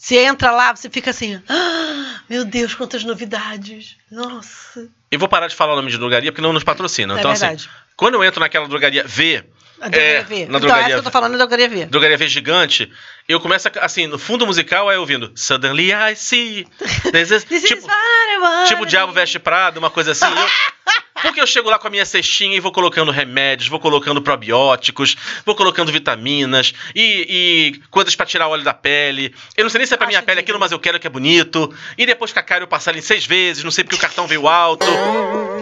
Você entra lá, você fica assim, ah, meu Deus, quantas novidades. Nossa. E vou parar de falar o nome de drogaria porque não nos patrocinam. É então, verdade. assim, quando eu entro naquela drogaria V, A drogaria É, V. na então, drogaria essa que eu tô falando é drogaria V. drogaria V gigante, eu começo a, assim, no fundo musical é ouvindo Suddenly I see. This is- This is tipo, what I want. tipo Diabo Veste Prado, uma coisa assim. eu- porque eu chego lá com a minha cestinha e vou colocando remédios, vou colocando probióticos, vou colocando vitaminas e, e coisas pra tirar óleo da pele. Eu não sei nem se é pra minha Acho pele digno. aquilo, mas eu quero que é bonito. E depois com a cara eu passar em seis vezes, não sei porque o cartão veio alto.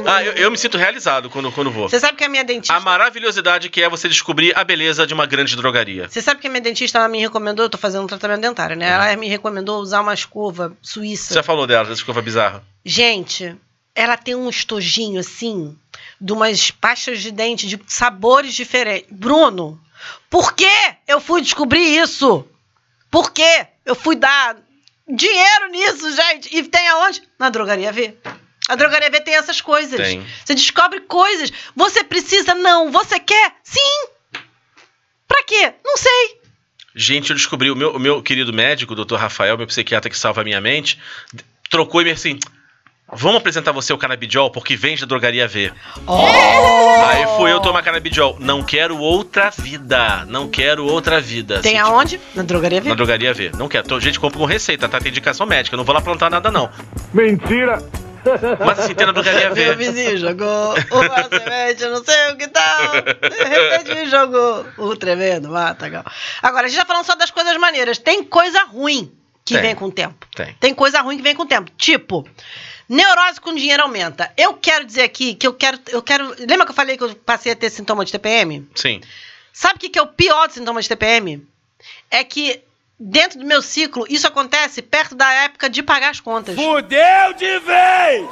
Ah, eu, eu me sinto realizado quando, quando vou. Você sabe que a minha dentista. A maravilhosidade que é você descobrir a beleza de uma grande drogaria. Você sabe que a minha dentista ela me recomendou, eu tô fazendo um tratamento dentário, né? Ela me recomendou usar uma escova suíça. Você já falou dela, dessa escova bizarra. Gente, ela tem um estojinho assim, de umas pastas de dente de sabores diferentes. Bruno, por que eu fui descobrir isso? Por que eu fui dar dinheiro nisso, gente? E tem aonde? Na drogaria V. A drogaria V tem essas coisas. Tem. Você descobre coisas. Você precisa? Não. Você quer? Sim. Pra quê? Não sei. Gente, eu descobri, o meu, o meu querido médico, o doutor Rafael, meu psiquiatra que salva a minha mente, trocou e me assim. Vamos apresentar você o canabidiol, porque vende da drogaria V. Aí fui eu tomar canabidiol. Não quero outra vida. Não quero outra vida. Tem Assim, aonde? Na drogaria V. Na drogaria V. Não quero. Gente, compra com receita, tá? Tem indicação médica. Eu não vou lá plantar nada, não. Mentira! Mas assim, tem na drogaria Meu V. vizinho jogou uma semente, eu não sei o que tal. De repente me jogou o tremendo matagal. Agora, a gente tá falando só das coisas maneiras. Tem coisa ruim que Tem. vem com o tempo. Tem. Tem coisa ruim que vem com o tempo. Tipo, neurose com dinheiro aumenta. Eu quero dizer aqui que eu quero. Eu quero. Lembra que eu falei que eu passei a ter sintoma de TPM? Sim. Sabe o que, que é o pior dos sintomas de TPM? É que dentro do meu ciclo, isso acontece perto da época de pagar as contas. Fudeu de vez!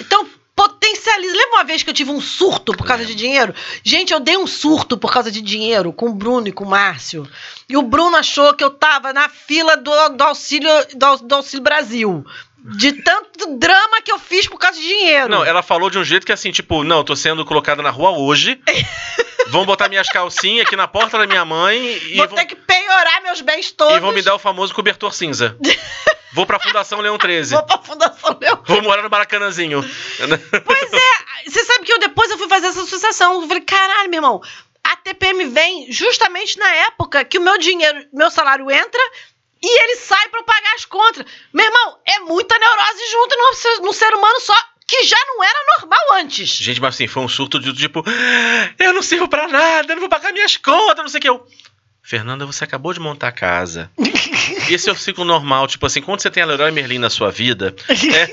Então, potencializa. Lembra uma vez que eu tive um surto por causa de dinheiro? Gente, eu dei um surto por causa de dinheiro com o Bruno e com o Márcio. E o Bruno achou que eu tava na fila do, do auxílio do, do Auxílio Brasil. De tanto drama que eu fiz por causa de dinheiro. Não, ela falou de um jeito que assim, tipo, não, eu tô sendo colocada na rua hoje. vão botar minhas calcinhas aqui na porta da minha mãe e Vou vão, ter que penhorar meus bens todos. e vão me dar o famoso cobertor cinza. Vou pra Fundação Leão 13. Vou pra Fundação Leão. Vou morar no Maracanãzinho. Pois é, você sabe que eu depois eu fui fazer essa associação. Eu falei, caralho, meu irmão, a TPM vem justamente na época que o meu dinheiro, meu salário entra e ele sai eu pagar as contas. Meu irmão, é muita neurose junto no, ser- no ser humano só, que já não era normal antes. Gente, mas assim, foi um surto de tipo, eu não sirvo pra nada, eu não vou pagar minhas contas, não sei o que. Eu, Fernanda, você acabou de montar a casa. Esse é o ciclo normal. Tipo assim, quando você tem a Leroy Merlin na sua vida, é,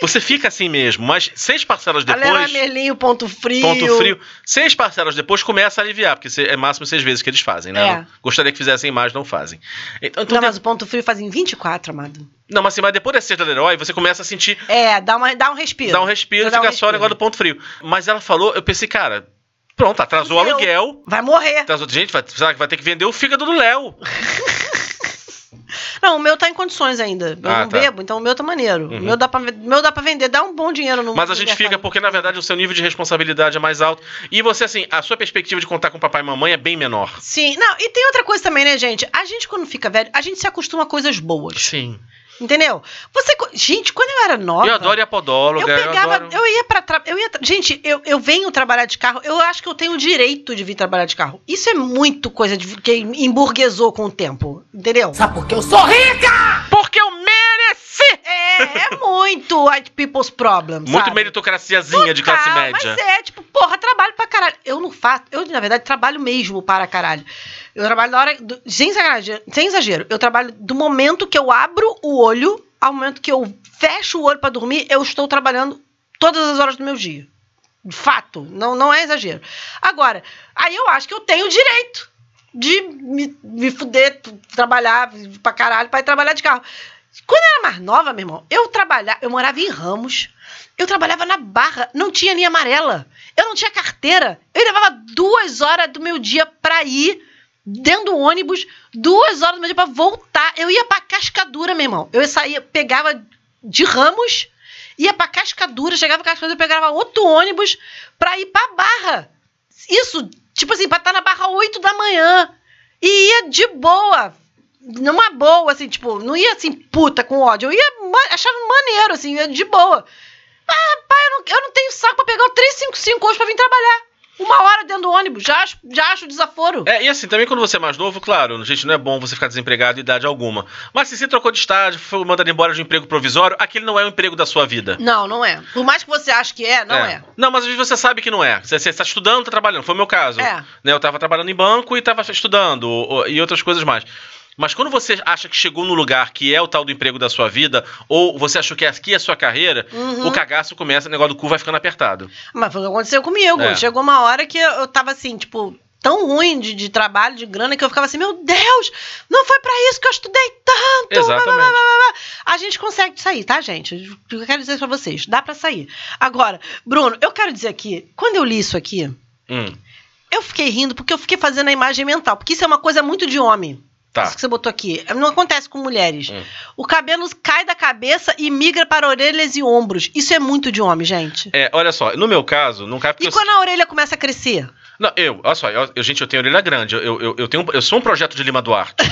você fica assim mesmo. Mas seis parcelas A Leroy depois. Merlin, o ponto frio. Ponto frio. Seis parcelas depois começa a aliviar, porque é máximo seis vezes que eles fazem, né? É. Gostaria que fizessem mais, não fazem. Então, então Não, mas o ponto frio faz em 24, amado. não, mas assim, mas depois da sexta da Leroy, você começa a sentir É, dá, uma, dá um respiro. Dá um respiro e Dá um fica só o negócio do ponto frio. Mas ela falou, eu pensei, cara, pronto, atrasou o aluguel. Vai morrer. Atrasou, gente, vai, será que vai ter que vender o fígado do Léo. Não, o meu tá em condições ainda. Eu Ah, não tá. bebo, então o meu tá maneiro. Uhum. O meu dá, pra, meu dá pra vender, dá um bom dinheiro no Mas a gente fica porque, na verdade, o seu nível de responsabilidade é mais alto. E você, assim, a sua perspectiva de contar com papai e mamãe é bem menor. Sim, não, e tem outra coisa também, né, gente? A gente, quando fica velho, a gente se acostuma a coisas boas. Sim. Entendeu? Você. Gente, quando eu era nova. Eu adoro ir a podóloga. Eu Eu, pegava. adoro... Eu ia pra. Tra... Eu ia, tra- gente, eu, eu venho trabalhar de carro. Eu acho que eu tenho o direito de vir trabalhar de carro. Isso é muito coisa de, que emburguesou com o tempo. Entendeu? Sabe por que eu sou rica? É, é muito white people's problem. Muito sabe? meritocraciazinha de classe Total, média. Mas é, tipo, porra, trabalho pra caralho. Eu não faço. Eu, na verdade, trabalho mesmo para caralho. Eu trabalho na hora. do- sem, sem exagero. Eu trabalho do momento que eu abro o olho ao momento que eu fecho o olho pra dormir, eu estou trabalhando todas as horas do meu dia. Fato. Não, não é exagero. Agora, aí eu acho que eu tenho o direito de me, me fuder, trabalhar pra caralho, pra ir trabalhar de carro. Quando eu era mais nova, meu irmão, eu trabalhava, eu morava em Ramos, eu trabalhava na Barra, não tinha linha amarela, eu não tinha carteira, eu levava duas horas do meu dia pra ir dentro do ônibus, duas horas do meu dia pra voltar. Eu ia pra Cascadura, meu irmão. Eu saía, pegava de Ramos, ia pra Cascadura, chegava em Cascadura, pegava outro ônibus pra ir pra Barra. Isso, tipo assim, pra estar na Barra 8 da manhã. E ia de boa. Numa boa, assim, tipo, não ia assim, puta, com ódio. Eu ia achando maneiro, assim, ia de boa. Ah, pai, eu não, eu não tenho saco pra pegar o 355 hoje pra vir trabalhar. Uma hora dentro do ônibus, já acho, já acho desaforo. É, e assim, também quando você é mais novo, claro, gente, não é bom você ficar desempregado em idade alguma. Mas se você trocou de estágio, foi mandado embora de um emprego provisório, aquele não é o emprego da sua vida. Não, não é. Por mais que você ache que é, não é. Não, mas às vezes você sabe que não é. Você está estudando, está trabalhando. Foi o meu caso. É. Né, eu estava trabalhando em banco e estava estudando e outras coisas mais. Mas quando você acha que chegou no lugar que é o tal do emprego da sua vida, ou você achou que aqui é a sua carreira, Uhum. o cagaço começa, o negócio do cu vai ficando apertado. Mas foi o que aconteceu comigo. É. Chegou uma hora que eu, tava assim, tipo, tão ruim de, de trabalho, de grana, que eu ficava assim, meu Deus, não foi pra isso que eu estudei tanto. Exatamente. blá, blá, blá. A gente consegue sair, tá, gente? O que eu quero dizer pra vocês, dá pra sair. Agora, Bruno, eu quero dizer aqui, quando eu li isso aqui, Hum, eu fiquei rindo porque eu fiquei fazendo a imagem mental, porque isso é uma coisa muito de homem. Tá. Isso que você botou aqui. Não acontece com mulheres. Hum. O cabelo cai da cabeça e migra para orelhas e ombros. Isso é muito de homem, gente. É, olha só, no meu caso, não cai porque E eu- quando a orelha começa a crescer? Não, eu, olha só, eu, gente, eu tenho orelha grande. Eu, eu, eu, tenho, eu sou um projeto de Lima Duarte.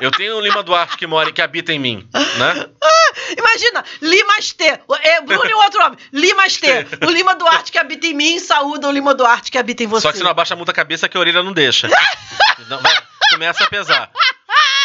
eu tenho um Lima Duarte que mora e que habita em mim, né? Imagina, Limas T. É, Bruno e outro homem. Limas T. O Lima Duarte que habita em mim saúda o Lima Duarte que habita em você. Só que se não abaixa muito a cabeça que a orelha não deixa. Não, vai- começa a pesar.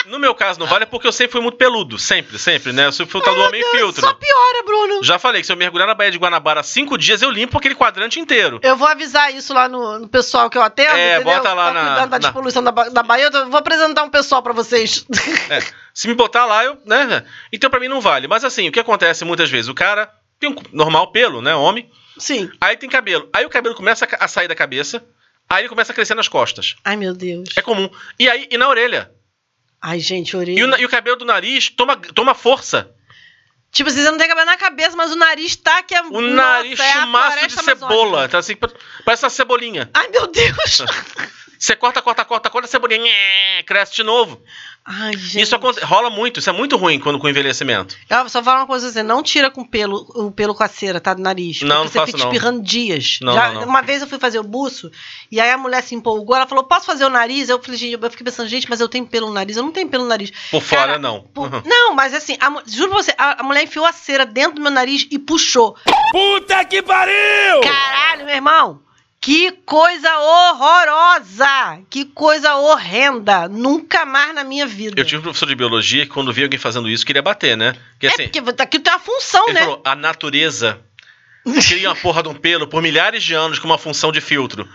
No meu caso, não vale porque eu sempre fui muito peludo. Sempre, sempre, né? Eu tal do homem filtro. Só piora, Bruno. Já falei que se eu mergulhar na Baía de Guanabara cinco dias, eu limpo aquele quadrante inteiro. Eu vou avisar isso lá no, no pessoal que eu atendo. É, entendeu? bota lá tá na- cuidando da na- despoluição da, da Bahia. Eu vou apresentar um pessoal pra vocês. É, se me botar lá, eu. Né? Então pra mim não vale. Mas assim, o que acontece muitas vezes? O cara tem um normal pelo, né? Homem. Sim. Aí tem cabelo. Aí o cabelo começa a sair da cabeça. Aí ele começa a crescer nas costas. Ai, meu Deus. É comum. E aí, e na orelha. Ai, gente, E orelha. o, na- e o cabelo do nariz toma, toma força. Tipo assim, você não tem cabelo na cabeça, mas o nariz tá que é. O nariz é a chumaço de cebola. amazônica. Tá assim, pa- parece uma cebolinha. Ai, meu Deus. Você corta, corta, corta, corta a cebolinha. nhé, Cresce de novo. Ai, gente. Isso rola muito. Isso é muito ruim quando com o envelhecimento. Eu vou só falar uma coisa assim, não tira com pelo, o pelo com a cera, tá? Do nariz. Não, porque não você faço, fica não. espirrando dias. Não, Já- não, não. Uma vez eu fui fazer o buço, e aí a mulher se empolgou, ela falou, posso fazer o nariz? Eu falei, gente, eu fiquei pensando, gente, mas eu tenho pelo no nariz, eu não tenho pelo no nariz. Por fora, Cara, não. Por- Uhum. Não, mas assim, a juro pra você, a, a mulher enfiou a cera dentro do meu nariz e puxou. Puta que pariu! Caralho, meu irmão! Que coisa horrorosa! Que coisa horrenda! Nunca mais na minha vida. Eu tive um professor de biologia que quando via alguém fazendo isso, queria bater, né? Porque É assim, porque aqui tem uma função, ele né? falou, a natureza cria uma porra de um pelo por milhares de anos com uma função de filtro.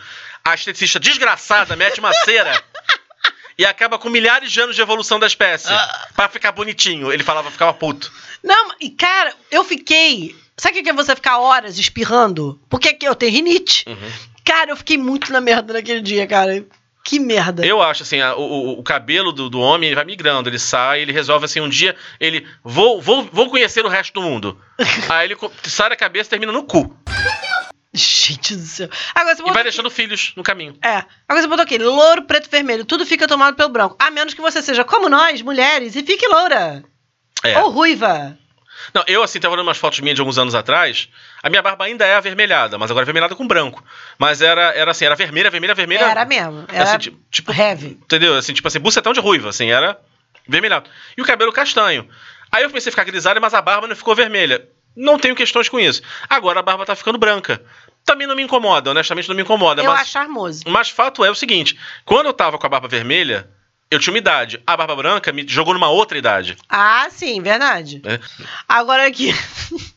A esteticista desgraçada mete uma cera e acaba com milhares de anos de evolução da espécie. Ah. Pra ficar bonitinho. Ele falava, ficava puto. Não, e cara, eu fiquei. Sabe o que é você ficar horas espirrando? Porque eu tenho rinite. Uhum. Cara, eu fiquei muito na merda naquele dia, cara. Que merda. Eu acho assim, a- o, o- cabelo do, do homem ele vai migrando, ele sai, ele resolve assim, um dia, ele. Vou, vou, vou conhecer o resto do mundo. Aí ele sai da cabeça e termina no cu. Gente do céu. Agora você E vai aqui- deixando filhos no caminho. É. Agora você botou aqui, louro, preto, vermelho. Tudo fica tomado pelo branco. A menos que você seja como nós, mulheres, e fique loura. É. Ou ruiva. Não, eu assim, tava olhando umas fotos minhas de alguns anos atrás. A minha barba ainda é avermelhada, mas agora é avermelhada com branco. Mas era, era assim, era vermelha, vermelha, vermelha. Era mesmo. Era Assim, tipo, tipo, heavy. entendeu? Assim, tipo assim, bucetão de ruiva, assim, era vermelhado. E o cabelo castanho. Aí eu comecei a ficar grisalho, mas a barba não ficou vermelha. Não tenho questões com isso. Agora a barba tá ficando branca. Também não me incomoda, honestamente não me incomoda. Eu mas, acho charmoso. mas fato é o seguinte: quando eu tava com a barba vermelha, eu tinha uma idade. A barba branca me jogou numa outra idade. Ah, sim, verdade. né? Agora aqui.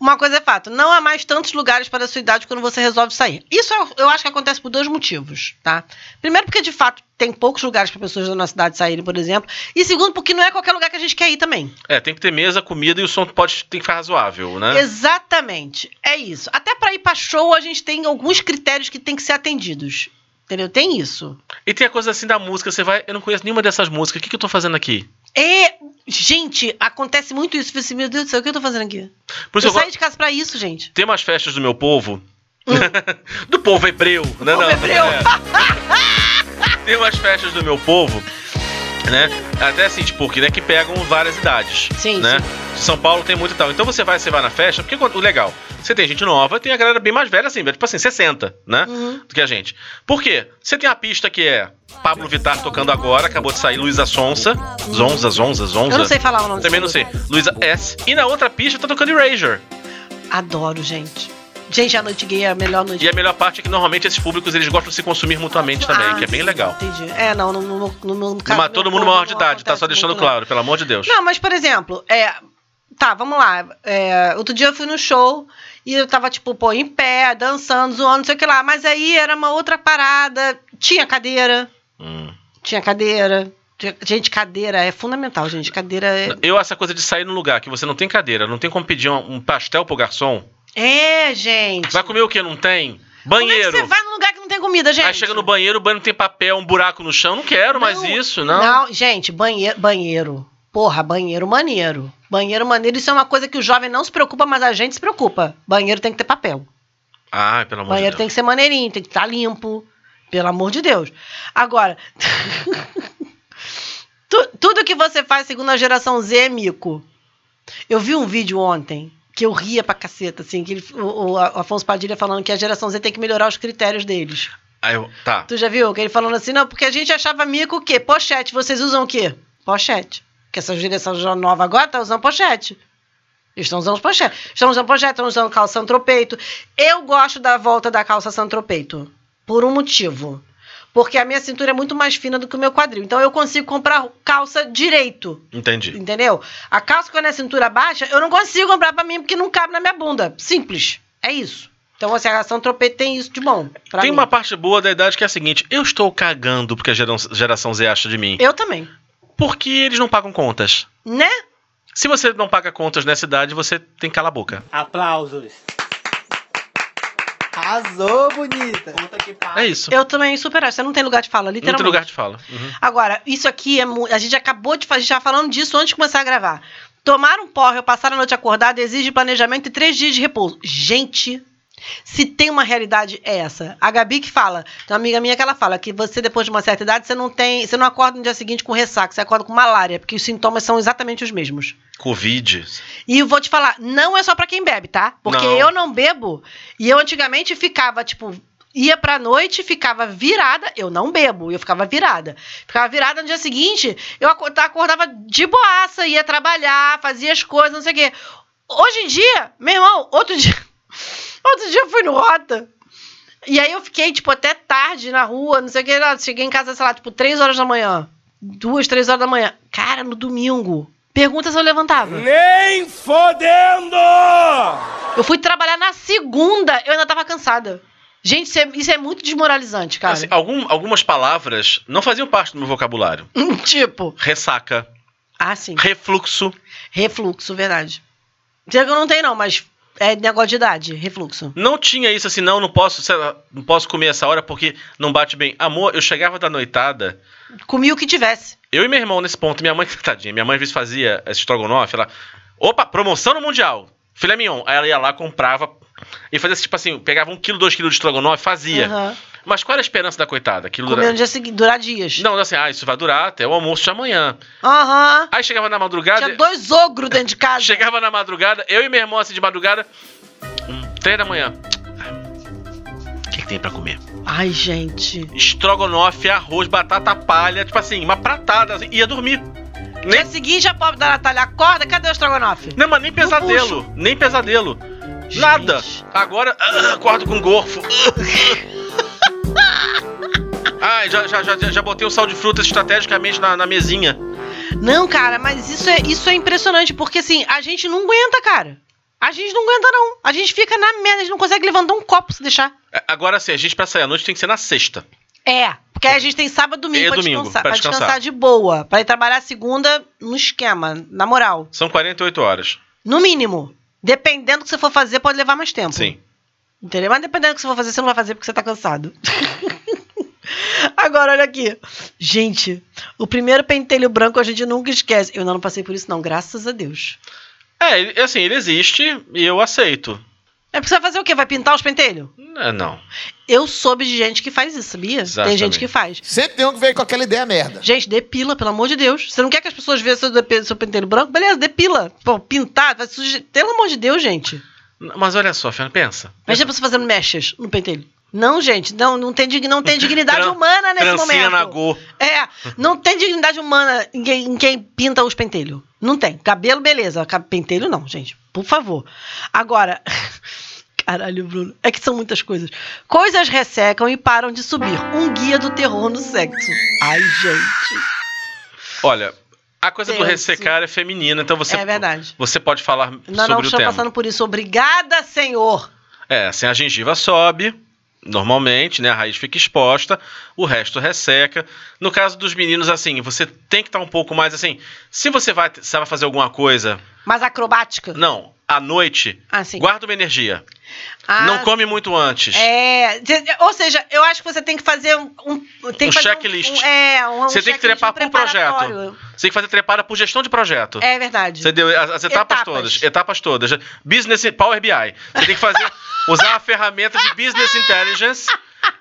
Uma coisa é fato, não há mais tantos lugares para a sua idade quando você resolve sair. Isso eu- eu acho que acontece por dois motivos, tá? Primeiro porque de fato tem poucos lugares para pessoas da nossa idade saírem, por exemplo, e segundo porque não é qualquer lugar que a gente quer ir também. É, tem que ter mesa, comida e o som pode tem que ficar razoável, né? Exatamente. É isso. Até para ir para show a gente tem alguns critérios que tem que ser atendidos. Entendeu? Tem isso. E tem a coisa assim da música, você vai, eu não conheço nenhuma dessas músicas, o que, que eu tô fazendo aqui? E, gente, acontece muito isso. Assim, meu Deus do céu, o que eu tô fazendo aqui? Por isso eu eu saí go- de casa para isso, gente. Tem umas festas do meu povo. do povo hebreu, né? Povo não, hebreu. é. Tem umas festas do meu povo Né? Até assim, tipo, que, né, que pegam várias idades. Sim, né? São Paulo tem muito e tal. Então você vai, você vai na festa, porque o legal, você tem gente nova, tem a galera bem mais velha, assim, tipo assim, 60, né? Uhum. Do que a gente. Por quê? Você tem a pista que é Pablo Vittar tocando agora, acabou de sair Luísa Sonsa. Zonza, Zonza, Zonza. Eu não sei falar o nome Também não sei. Luísa S. E na outra pista tá tocando Erasure. Adoro, gente. Gente, a noite gay é a melhor noite. E a melhor parte é que normalmente esses públicos eles gostam de se consumir mutuamente também, Ah, que é bem legal. Entendi. É, não, no, Não, caso mas do todo mundo maior de não idade, tá só deixando claro, pelo amor de Deus. Não, mas por exemplo, é. Tá, vamos lá. É, outro dia eu fui no show e eu tava, tipo, pô, em pé, dançando, zoando, não sei o que lá. Mas aí era uma outra parada. Tinha cadeira. Hum. Tinha cadeira. Gente, cadeira é fundamental, gente. Cadeira é. Eu, essa coisa de sair num lugar que você não tem cadeira, não tem como pedir um, um pastel pro garçom. É, gente. Vai comer o que? Não tem? Como é que Banheiro. você vai num lugar que não tem comida, gente? Aí chega no banheiro, o banheiro não tem papel, um buraco no chão. Não quero mais isso, não. Não, gente, banheiro, banheiro. Porra, banheiro maneiro. Banheiro maneiro, isso é uma coisa que o jovem não se preocupa, mas a gente se preocupa. Banheiro tem que ter papel. Ai, pelo amor banheiro de tem Deus. que ser maneirinho, tem que estar limpo. Pelo amor de Deus. Agora, tu- tudo que você faz segundo a geração Z é mico. Eu vi um vídeo ontem que eu ria pra caceta, assim, que ele- o, o Afonso Padilha falando que a geração Z tem que melhorar os critérios deles. Aí eu, tá. Tu já viu? Que ele falando assim, não, porque a gente achava mico o quê? Pochete. Vocês usam o quê? Pochete. Porque essa geração nova agora tá usando pochete. Estão usando pochete. Estão usando pochete, estão usando calça santropeito. Eu gosto da volta da calça santropeito. Por um motivo. Porque a minha cintura é muito mais fina do que o meu quadril. Então eu consigo comprar calça direito. Entendi. Entendeu? A calça com a minha cintura baixa, eu não consigo comprar pra mim porque não cabe na minha bunda. Simples. É isso. Então, assim, a santropeito tem isso de bom. Tem mim. uma parte boa da idade que é a seguinte: eu estou cagando porque a gera- geração Z acha de mim. Eu também. Porque eles não pagam contas. Né? Se você não paga contas nessa idade, você tem que calar a boca. Aplausos. Arrasou, bonita. É isso. Eu também super acho. Você não tem lugar de fala, Não tem literalmente. lugar de fala. Uhum. Agora, isso aqui é A gente acabou de fazer, a gente estava falando disso antes de começar a gravar. Tomar um porre ou passar a noite acordada exige planejamento e três dias de repouso. Gente, se tem uma realidade, é essa. A Gabi que fala, tem uma amiga minha que ela fala que você, depois de uma certa idade, você não tem. Você não acorda no dia seguinte com ressaca, você acorda com malária, porque os sintomas são exatamente os mesmos. Covid. E eu vou te falar, não é só pra quem bebe, tá? Porque Não. eu não bebo. E eu antigamente ficava, tipo, ia pra noite, ficava virada. Eu não bebo, eu ficava virada. Ficava virada no dia seguinte, eu aco- acordava de boaça, ia trabalhar, fazia as coisas, não sei o quê. Hoje em dia, meu irmão, outro dia. Outro dia eu fui no Rota. E aí eu fiquei, tipo, até tarde na rua, não sei o que. lá, Cheguei em casa, sei lá, tipo, três horas da manhã. Duas, três horas da manhã. Cara, no domingo. Pergunta se eu levantava. Nem fodendo! Eu fui trabalhar na segunda, eu ainda tava cansada. Gente, isso é, isso é muito desmoralizante, cara. Assim, algum- algumas palavras não faziam parte do meu vocabulário. tipo. Ressaca. Ah, sim. Refluxo. Refluxo, verdade. Dizer que eu não tenho, não, mas é negócio de idade, refluxo. Não tinha isso assim, não, não posso, lá, não posso comer essa hora porque não bate bem. Amor, eu chegava da noitada, Comi o que tivesse. eu e meu irmão nesse ponto, minha mãe, tadinha, minha mãe às vezes fazia esse estrogonofe, ela, opa, promoção no Mundial, filé mignon. Aí ela ia lá, comprava e fazia tipo assim, pegava um quilo, dois quilos de estrogonofe, fazia. Aham. Mas qual era a esperança da coitada? Aquilo Comer no dia seguinte, durar dias. Não, assim, ah, isso vai durar até o almoço de amanhã. Aham. Aí chegava na madrugada. Tinha dois ogros dentro de casa. Chegava na madrugada, eu e meu irmão assim de madrugada. Três da manhã. O que, que tem pra comer? Ai, gente. Estrogonofe, arroz, batata palha, tipo assim, uma pratada, assim, ia dormir. Dia seguinte, a pobre da Natália acorda, cadê o estrogonofe? Não, mas nem pesadelo, nem pesadelo. Nada. Agora, ah, acordo com gorfo. Ai, já, já, já, já botei o sal de frutas estrategicamente na, na mesinha. Não, cara, mas isso é, isso é impressionante, porque assim, a gente não aguenta, cara. A gente não aguenta, não. A gente fica na merda, a gente não consegue levantar um copo se deixar. É, Agora sim, a gente pra sair à noite tem que ser na sexta. É, porque aí a gente tem sábado domingo, E pra, domingo, descansar, pra pra descansar. descansar de boa. Pra ir trabalhar segunda no esquema, na moral. São 48 horas. No mínimo. Dependendo do que você for fazer, pode levar mais tempo. Sim. Entendeu? Mas dependendo do que você for fazer, você não vai fazer porque você tá cansado. Agora, olha aqui. Gente, o primeiro pentelho branco a gente nunca esquece. Eu ainda não passei por isso, não, graças a Deus. É, assim, ele existe e eu aceito. É porque você vai fazer o quê? Vai pintar os pentelhos? É, não. Eu soube de gente que faz isso, sabia? Tem Exatamente. gente que faz. Sempre tem um que veio com aquela ideia merda. Gente, depila, pelo amor de Deus. Você não quer que as pessoas vejam seu, seu pentelho branco? Beleza, depila. Pô, pintar, vai suje... pelo amor de Deus, gente. Mas olha só, Fernanda, pensa. Imagina a pessoa fazendo mechas no pentelho. Não, gente, não, não, tem, não tem dignidade Tran- humana nesse momento. na Go. É, não tem dignidade humana em quem, em quem pinta os pentelhos. Não tem. Cabelo, beleza. Pentelho, não, gente. Por favor. Agora. Caralho, Bruno. É que são muitas coisas. Coisas ressecam e param de subir. Um guia do terror no sexo. Ai, gente. Olha, a coisa do Tenso. ressecar é feminina, então você, É verdade. você pode falar Nós sobre não o tema. passando por isso. Obrigada, Senhor. É, assim, a gengiva sobe, normalmente, né? A raiz fica exposta, o resto resseca. No caso dos meninos, assim, você tem que estar um pouco mais assim. Se você vai, se vai fazer alguma coisa, Mas acrobática. não, à noite, Ah, guarda uma energia. Ah, não come muito antes. É, ou seja, eu acho que você tem que fazer um, um- tem Um fazer checklist. Um, é, um, um Você tem que trepar por projeto. Você tem que fazer trepada por gestão de projeto. É verdade. Você deu as, as etapas, Etapas. todas. Etapas todas. Business Power BI. Você tem que fazer, usar a ferramenta de Business Intelligence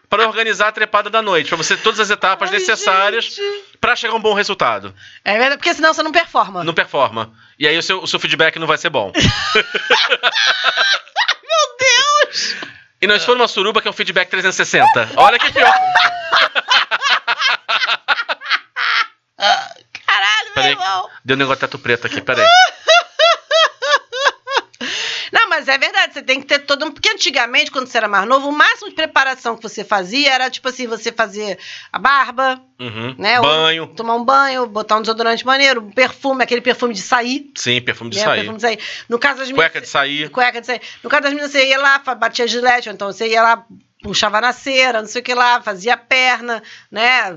para organizar a trepada da noite, para você ter todas as etapas Ai, necessárias para chegar a um bom resultado. É verdade, porque senão você não performa. Não performa. E aí o seu, o seu feedback não vai ser bom. Meu Deus! E se for uma suruba que é um feedback 360. Olha que pior. Caralho, meu Peraí. irmão. Deu um negócio de teto preto aqui, peraí. Mas é verdade, você tem que ter todo um. Porque antigamente, quando você era mais novo, o máximo de preparação que você fazia era tipo assim: você fazer a barba, Uhum. né? ou Banho. tomar um banho, botar um desodorante maneiro, um perfume, aquele perfume de sair. Sim, perfume de né, sair. Perfume de sair. No caso das Cueca meninas- de sair. Cueca de sair. No caso das meninas, você ia lá, batia gilete, ou então você ia lá, puxava na cera, não sei o que lá, fazia perna, né?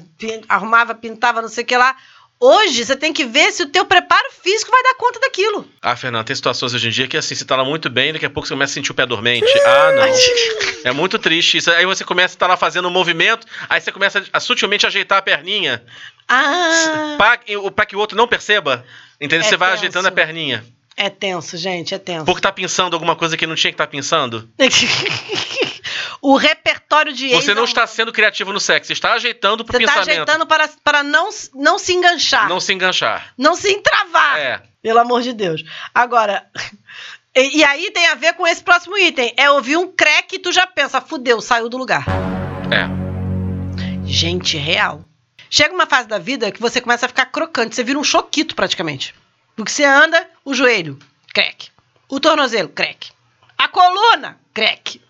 Arrumava, pintava, não sei o que lá. Hoje, você tem que ver se o teu preparo físico vai dar conta daquilo. Ah, Fernanda, tem situações hoje em dia que assim, você tá lá muito bem, daqui a pouco você começa a sentir o pé dormente. Ah, não. É muito triste isso. Aí você começa a estar lá fazendo um movimento, aí você começa a sutilmente ajeitar a perninha Ah, para que o outro não perceba. Entendeu? É você vai tenso. ajeitando a perninha. É tenso, gente, é tenso. Porque tá pensando alguma coisa que não tinha que estar pensando. o repertório de. Você não é um- está sendo criativo no sexo, você está ajeitando pro Você tá pensamento. ajeitando para, para não, não se enganchar. Não se enganchar. não se entravar. É. Pelo amor de Deus. Agora. E, e aí tem a ver com esse próximo item. É ouvir um crack e tu já pensa, fudeu, saiu do lugar. É. Gente, real. Chega uma fase da vida que você começa a ficar crocante, você vira um choquito praticamente. Porque você anda, o joelho, crack. O tornozelo, crack. A coluna, crack.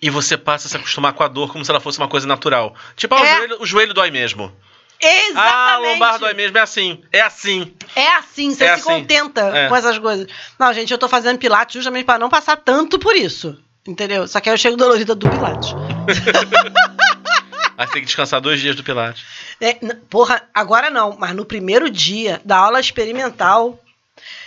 E você passa a se acostumar com a dor como se ela fosse uma coisa natural. Tipo, ah, o, É. joelho, o joelho dói mesmo. Exatamente. Ah, a lombar dói mesmo. É assim. É assim. É assim, você É se assim. contenta É. com essas coisas. Não, gente, eu tô fazendo pilates justamente para não passar tanto por isso. Entendeu? Só que aí eu chego dolorida do pilates. Aí tem que descansar dois dias do Pilates. É, porra, agora não, mas no primeiro dia da aula experimental,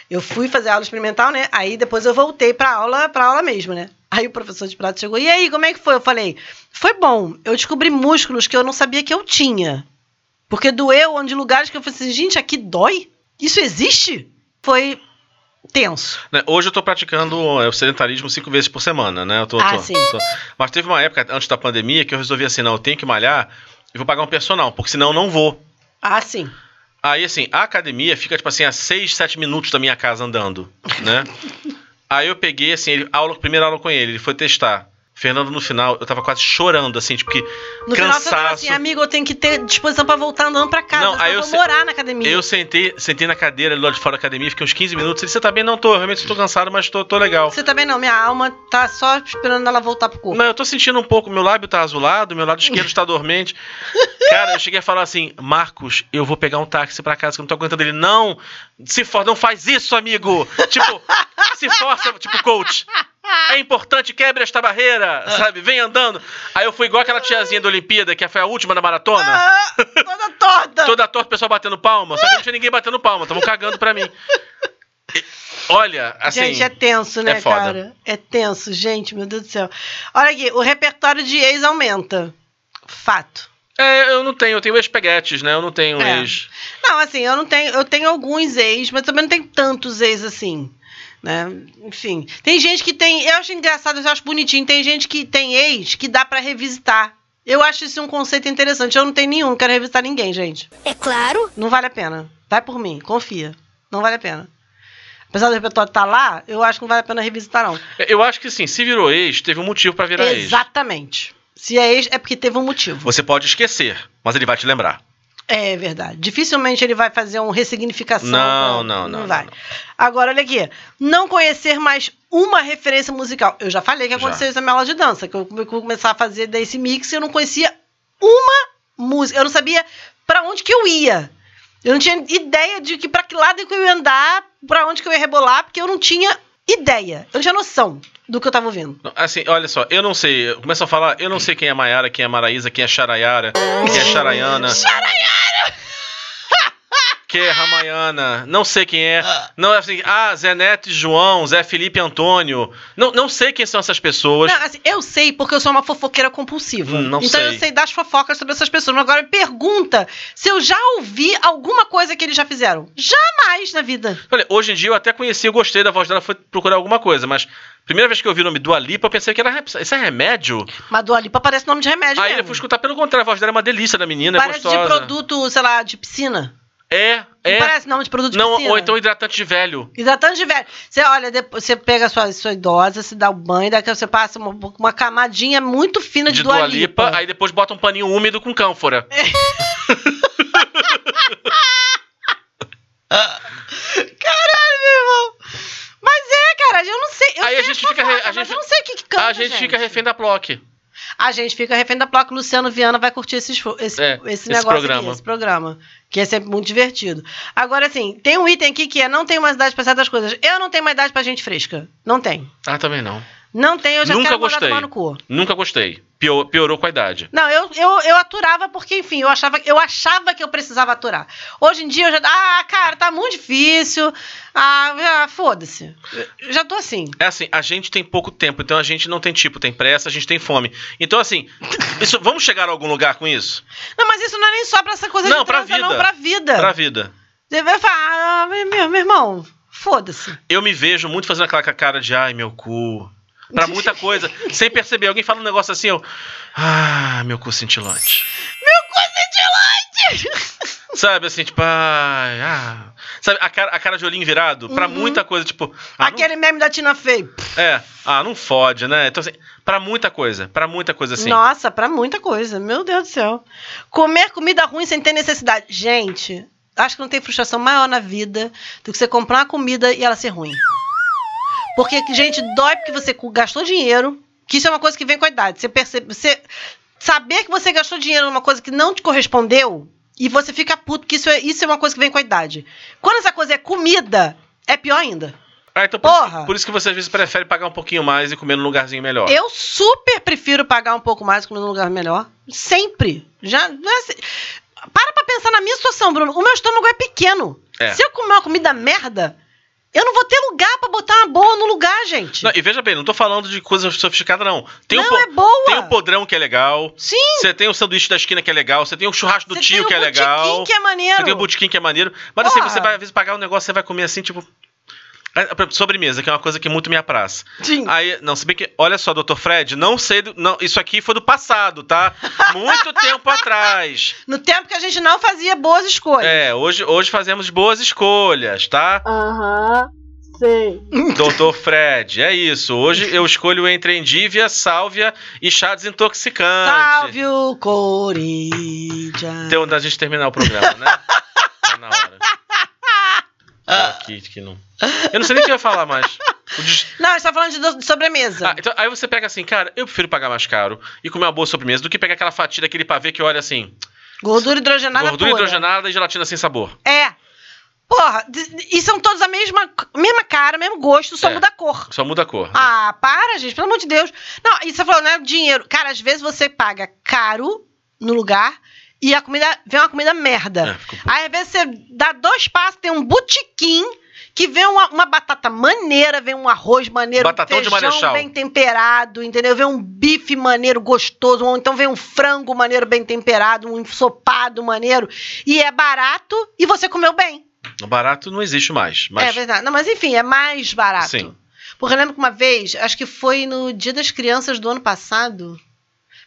eu fui fazer aula experimental, né? Aí depois eu voltei pra aula, pra aula mesmo, né? Aí o professor de prato chegou, e aí, como é que foi? Eu falei, foi bom, eu descobri músculos que eu não sabia que eu tinha. Porque doeu onde lugares que eu falei assim, gente, aqui dói? Isso existe? Foi tenso. Né, Hoje eu tô praticando é, o sedentarismo cinco vezes por semana, né? Eu tô, Ah, tô- sim. tô- Mas teve uma época, antes da pandemia, que eu resolvi assim, não, eu tenho que malhar e vou pagar um personal, porque senão eu não vou. Ah, sim. Aí, assim, a academia fica, tipo assim, a 6, 7 minutos da minha casa andando, né? Aí eu peguei, assim, ele, aula, primeira aula com ele, ele foi testar. Fernando, no final, eu tava quase chorando, assim, tipo, que No final você falou cansaço. assim, amigo, eu tenho que ter disposição pra voltar andando pra casa. Não, aí eu eu vou se- morar na academia. Eu sentei, sentei na cadeira ali lá de fora da academia, fiquei uns 15 minutos. Ele disse, você tá bem? Não tô, realmente estou cansado, mas tô, tô legal. Você também não, minha alma tá só esperando ela voltar pro corpo. Não, eu tô sentindo um pouco, meu lábio tá azulado, meu lado esquerdo está dormente. Cara, eu cheguei a falar assim, Marcos, eu vou pegar um táxi pra casa, que eu não tô aguentando ele. Não, se for, não faz isso, amigo. Tipo, se força, tipo, coach. É importante, quebre esta barreira, sabe? Vem andando. Aí eu fui igual aquela tiazinha da Olimpíada, que foi a última da maratona. Ah, toda torta. Toda torta, o pessoal batendo palma. Só que não tinha ninguém batendo palma, estavam cagando pra mim. E, Olha, assim. gente, é tenso, né, é cara? É tenso, gente, meu Deus do céu. Olha aqui, o repertório de ex aumenta. Fato. É, eu não tenho, eu tenho ex-peguetes, né? Eu não tenho É. ex. Não, assim, eu não tenho, eu tenho alguns ex, mas também não tenho tantos ex assim. Né? Enfim. Tem gente que tem. Eu acho engraçado, eu acho bonitinho. Tem gente que tem ex que dá pra revisitar. Eu acho isso um conceito interessante. Eu não tenho nenhum, não quero revisitar ninguém, gente. É claro. Não vale a pena. Vai por mim, confia. Não vale a pena. Apesar do repertório estar lá, eu acho que não vale a pena revisitar, não. Eu acho que sim, se virou ex, teve um motivo pra virar ex. Exatamente. Se é ex, é porque teve um motivo. Você pode esquecer, mas ele vai te lembrar. É verdade. Dificilmente ele vai fazer uma ressignificação. Não, pra- não, não, vai. não, Agora, olha aqui. Não conhecer mais uma referência musical. Eu já falei que Já. aconteceu isso na minha aula de dança, que eu come- começar a fazer desse mix e eu não conhecia uma música. Eu não sabia pra onde que eu ia. Eu não tinha ideia de que para que lado que eu ia andar, pra onde que eu ia rebolar, porque eu não tinha ideia. Eu não tinha noção do que eu tava ouvindo. Assim, olha só, eu não sei. Começa a falar, eu não sei quem é Maiara, quem é Maraísa, quem é Charayara, quem é Charayana. Quem é Ramayana, não sei quem é. Não, assim, ah, Zé Neto e João, Zé Felipe e Antônio. Não, não sei quem são essas pessoas. Não, assim, eu sei porque eu sou uma fofoqueira compulsiva. Hum, não então sei. eu sei das fofocas sobre essas pessoas. Mas agora me pergunta se eu já ouvi alguma coisa que eles já fizeram. Jamais na vida. Olha, hoje em dia eu até conheci, eu gostei da voz dela, fui procurar alguma coisa, mas primeira vez que eu vi o nome Dua Lipa, eu pensei que era. Isso é remédio? Mas Dua Lipa parece nome de remédio Aí mesmo. eu fui escutar pelo contrário, a voz dela é uma delícia da menina, é Parece de gostosa. produto, sei lá, de piscina. É, Não é. parece nome de produto de Não, piscina. ou então hidratante de velho. Hidratante de velho. Você olha, depois, você pega a sua, sua idosa, se dá o banho, daqui você passa uma, uma camadinha muito fina de, De Dua, Dua Lipa. Lipa, aí depois bota um paninho úmido com cânfora. Caralho, meu irmão. Mas é, cara, eu não sei. Eu Aí sei a gente fica fofocas, a gente- eu não sei o que, que canta, a gente, fica refém da Plock. A gente fica refém da placa. Luciano Viana vai curtir esse, esse, É, esse esse negócio programa. aqui, esse programa. Que é sempre muito divertido. Agora, assim, tem um item aqui que é não tenho mais idade pra certas coisas. Eu não tenho mais idade pra gente fresca. Não tem. Ah, também não. Não tem, eu já Nunca quero mandar gostei. tomar no cu. Nunca gostei. Pior- piorou com a idade. Não, eu, eu, eu aturava porque, enfim, eu achava, eu achava que eu precisava aturar. Hoje em dia eu já. Ah, cara, tá muito difícil. Ah, ah, foda-se. Já tô assim. É assim, a gente tem pouco tempo, então a gente não tem tipo, tem pressa, a gente tem fome. Então, assim, isso, vamos chegar a algum lugar com isso? Não, mas isso não é nem só pra essa coisa Não, de pra transa, vida. não, pra vida. Pra vida. Você vai falar, ah, meu, meu irmão, foda-se. Eu me vejo muito fazendo aquela cara de ai, meu cu. Pra muita coisa, sem perceber. Alguém fala um negócio assim, eu. Ah, meu cu cintilante. Meu cu cintilante! Sabe, assim, tipo, ai, ah. Sabe, a cara, a cara de olhinho virado, pra Uhum. muita coisa, tipo. ah, Aquele meme da Tina Fey. não- é, ah, não fode, né? Então, assim, pra muita coisa, pra muita coisa assim. Nossa, pra muita coisa. Meu Deus do céu. Comer comida ruim sem ter necessidade. Gente, acho que não tem frustração maior na vida do que você comprar uma comida e ela ser ruim. Porque, gente, dói porque você gastou dinheiro, que isso é uma coisa que vem com a idade. Você percebe. Você saber que você gastou dinheiro numa coisa que não te correspondeu e você fica puto, que isso é, isso é uma coisa que vem com a idade. Quando essa coisa é comida, é pior ainda. Ah, então por, Porra! Isso, por isso que você às vezes prefere pagar um pouquinho mais e comer num lugarzinho melhor. Eu super prefiro pagar um pouco mais e comer num lugar melhor. Sempre. Já. assim, para pra pensar na minha situação, Bruno. O meu estômago é pequeno. É. Se eu comer uma comida merda, eu não vou ter lugar pra botar uma boa no lugar, gente. Não, e veja bem, não tô falando de coisa sofisticada, não. Tem Não, um é boa. Tem o podrão que é legal. Sim. Você tem o sanduíche da esquina que é legal. Você tem o churrasco do Você tio tem o que é legal. que é maneiro. Você tem o botequim que é maneiro. Mas assim, Porra. você vai às vezes pagar um negócio, você vai comer assim, tipo. É, exemplo, Sobremesa, que é uma coisa que muito me apraz. Sim. Aí, não, se bem que, olha só, doutor Fred, não sei, do- não, isso aqui foi do passado, tá? Muito tempo atrás. No tempo que a gente não fazia boas escolhas. É, hoje, hoje fazemos boas escolhas, tá? Aham, sei. Doutor Fred, é isso. Hoje eu escolho entre endívia, sálvia e chá desintoxicante. Salve o Corinthians. Então, da gente terminar o programa, né? Tá na hora. Aqui, que não. Eu não sei nem o que eu ia falar mais. Des- Não, a gente tá falando de, do- de sobremesa. Ah, então, aí você pega assim, cara, eu prefiro pagar mais caro e comer uma boa sobremesa do que pegar aquela fatia daquele pavê que olha assim, Gordura hidrogenada gordura pura. hidrogenada e gelatina sem sabor. É. Porra, e são todos a mesma, mesma cara, mesmo gosto, só É. muda a cor. Só muda a cor. Ah, para, gente, pelo amor de Deus. Não, e você falou, né? Dinheiro. Cara, às vezes você paga caro no lugar e a comida vem uma comida merda. É, Aí às vezes você dá dois passos, tem um botequim que vem uma, uma batata maneira, vem um arroz maneiro, Batatão um de feijão bem temperado, entendeu? Vem um bife maneiro, gostoso, ou então vem um frango maneiro, bem temperado, um ensopado maneiro, e é barato e você comeu bem. O barato não existe mais. Mas... É verdade. Não, mas enfim, é mais barato. Sim. Porque eu lembro que uma vez, acho que foi no Dia das Crianças do ano passado.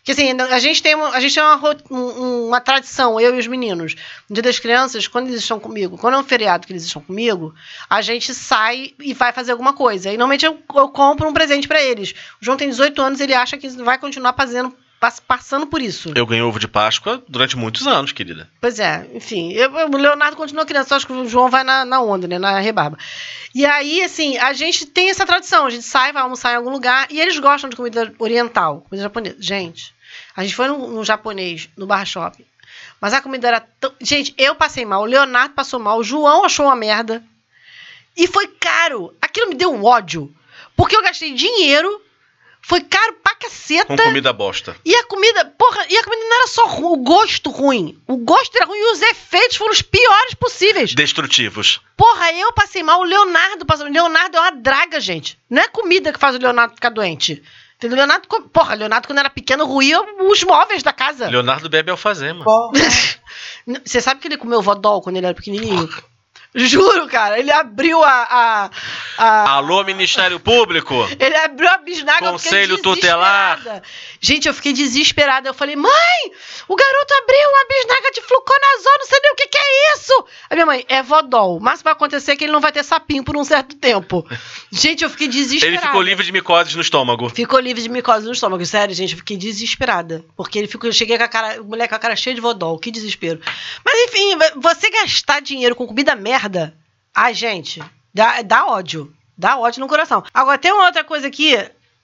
Porque assim, a gente tem uma, a gente tem uma, um- uma tradição, eu e os meninos. No Dia das Crianças, quando eles estão comigo, quando é um feriado que eles estão comigo, a gente sai e vai fazer alguma coisa. E normalmente eu, eu compro um presente pra eles. O João tem 18 anos, ele acha que vai continuar fazendo, passando por isso. Eu ganhei ovo de Páscoa durante muitos anos, querida. Pois é, enfim. eu- o Leonardo continua criança, só acho que o João vai na, na onda, né? Na rebarba. E aí, assim, a gente tem essa tradição. A gente sai, vai almoçar em algum lugar e eles gostam de comida oriental, comida japonesa. Gente, a gente foi no japonês, no bar shopping. Mas a comida era tão. Gente, eu passei mal, o Leonardo passou mal, o João achou uma merda. E foi caro. Aquilo me deu um ódio. Porque eu gastei dinheiro, foi caro pra caceta. Com comida bosta. E a comida, porra, e a comida não era só ru- o gosto ruim. O gosto era ruim e os efeitos foram os piores possíveis. Destrutivos. Porra, eu passei mal, o Leonardo passou mal. Leonardo é uma draga, gente. Não é comida que faz o Leonardo ficar doente. Entendeu? Leonardo, porra, Leonardo quando era pequeno ruía os móveis da casa. Leonardo bebe alfazema. Você sabe que ele comeu vodol quando ele era pequenininho? Juro, cara. Ele abriu a. a, a- Alô, Ministério Público. ele abriu a bisnaga. Conselho tutelar. Gente, eu fiquei desesperada. Eu falei, mãe, o garoto abriu uma bisnaga de fluconazol, não sei nem o que, que é isso. A minha mãe, é vodol. O máximo vai acontecer é que ele não vai ter sapinho por um certo tempo. Gente, eu fiquei desesperada. Ele ficou livre de micoses no estômago. Ficou livre de micose no estômago. Sério, gente, eu fiquei desesperada. Porque ele ficou, eu cheguei com a cara, o moleque com a cara cheia de vodol. Que desespero. Mas enfim, você gastar dinheiro com comida merda, ai, gente, dá, dá ódio. Dá ódio no coração. Agora, tem uma outra coisa aqui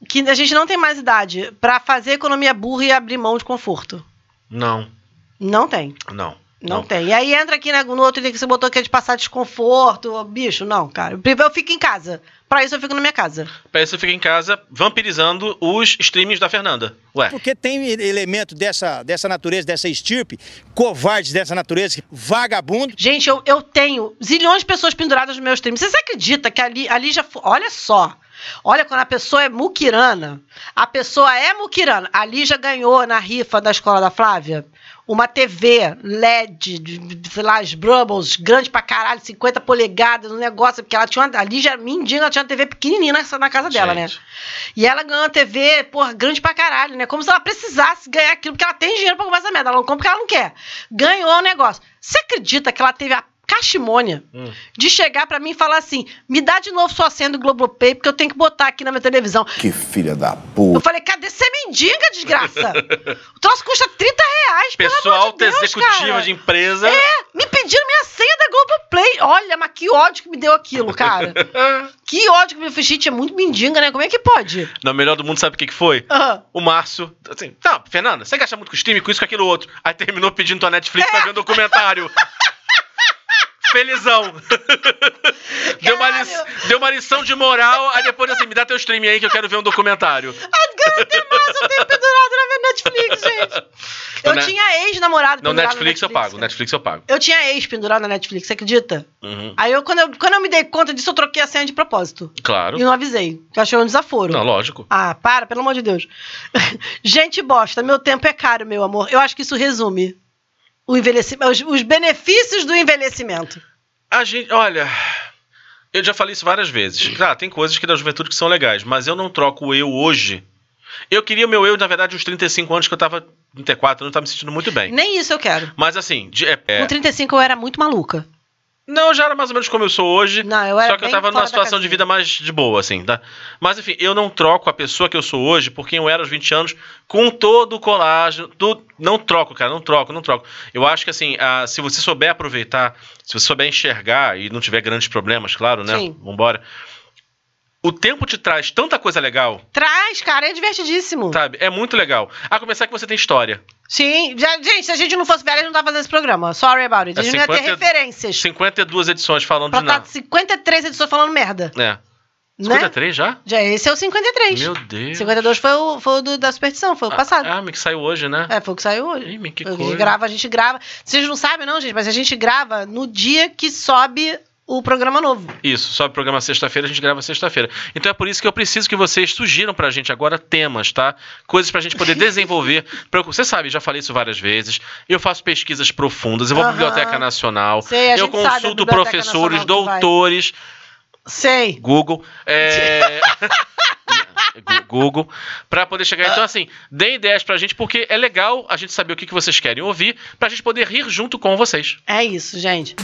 que a gente não tem mais idade pra fazer economia burra e abrir mão de conforto. Não, Não tem. não. Não, tem. E aí entra aqui né, no outro item que você botou que é de passar desconforto. Bicho, não, cara. Eu fico em casa. Pra isso eu fico na minha casa. Pra isso eu fico em casa vampirizando os streams da Fernanda. Ué, Porque tem elemento dessa, dessa natureza, dessa estirpe, covardes dessa natureza, vagabundo. Gente, eu, eu tenho zilhões de pessoas penduradas no meu stream. Vocês acreditam que ali, ali já. Olha só. Olha, quando a pessoa é muquirana, a pessoa é muquirana. Ali já ganhou na rifa da escola da Flávia uma TV LED, sei lá, as Brubbles, grande pra caralho, 50 polegadas, um negócio, porque ela tinha uma. Ali já, mendiga, ela tinha uma TV pequenininha na, na casa dela, né? Gente. E ela ganhou uma TV, porra, grande pra caralho, né? Como se ela precisasse ganhar aquilo, porque ela tem dinheiro pra comprar essa merda. Ela não compra porque ela não quer. Ganhou o negócio. Você acredita que ela teve a cachimônia Hum. de chegar pra mim e falar assim: me dá de novo sua senha do Globopay, porque eu tenho que botar aqui na minha televisão. Que filha da Eu puta. falei, cadê? Você é mendiga, desgraça? o troço custa 30 reais, pelo pessoa amor de cara. de empresa. É, me pediram minha senha da Globoplay. Olha, mas que ódio que me deu aquilo, cara. que ódio que me fez. Gente, é muito mendiga, né? Como é que pode? Não, melhor do mundo, sabe o que, que foi? Aham. O Márcio, assim, tá, Fernanda, você gasta muito com streaming, com isso, com aquilo outro. Aí terminou pedindo tua Netflix pra ver um documentário. Felizão. deu, uma li- deu uma lição de moral, aí depois assim, me dá teu streaming aí que eu quero ver um documentário. Agora tem mais, eu tenho pendurado na minha Netflix, gente. Eu Não, né? tinha ex-namorado pendurado Netflix, na eu pago. Netflix eu pago. Eu tinha ex pendurado na Netflix, você acredita? Uhum. Aí eu quando, eu, quando eu me dei conta disso, eu troquei a senha de propósito. Claro. E não avisei, que eu achei um desaforo. Não, lógico. Ah, para, pelo amor de Deus. Gente bosta, meu tempo é caro, meu amor. Eu acho que isso resume o envelhecimento, os, os benefícios do envelhecimento. A gente, olha, eu já falei isso várias vezes. Claro, tem coisas que da juventude que são legais, mas eu não troco o eu hoje. Eu queria o meu eu, na verdade, uns 35 anos que eu tava. 34 anos, eu tava me sentindo muito bem. Nem isso eu quero. Mas assim, de- é, é- Com 35 eu era muito maluca. Não, já era mais ou menos como eu sou hoje. Não, eu era Só que eu tava numa situação de vida mais de boa, assim, tá? Mas enfim, eu não troco a pessoa que eu sou hoje por quem eu era aos 20 anos com todo o colágeno. tudo- Não troco, cara, não troco, não troco. Eu acho que assim, ah, se você souber aproveitar, se você souber enxergar e não tiver grandes problemas, claro, né? Sim. Vambora. O tempo te traz tanta coisa legal, Traz, cara, é divertidíssimo. sabe? É muito legal. A começar que você tem história. Sim, já, gente, se a gente não fosse velha, a gente não tava fazendo esse programa. Sorry about it. A É gente não ia ter 50 referências. 52 edições falando Pra de nada. 53 edições falando merda. É. Né? 53 já? Já esse é o 53. Meu Deus. 52 foi o, foi o do- da superstição, foi o passado. Ah, mas que saiu hoje, né? É, foi o que saiu hoje. Ih, que Foi coisa. grava, a gente grava. Vocês não sabem, não, gente, mas a gente grava no dia que sobe o programa novo. Isso, sobe o programa sexta-feira, a gente grava sexta-feira. Então é por isso que eu preciso que vocês sugiram pra gente agora temas, tá? Coisas pra gente poder desenvolver. Pra- Você sabe, já falei isso várias vezes. Eu faço pesquisas profundas, eu vou à. Biblioteca Nacional, Sei, eu consulto professores, doutores, Sei. Google, é... Google, pra poder chegar. Então, assim, deem ideias pra gente, porque é legal a gente saber o que que vocês querem ouvir, pra gente poder rir junto com vocês. É isso, gente.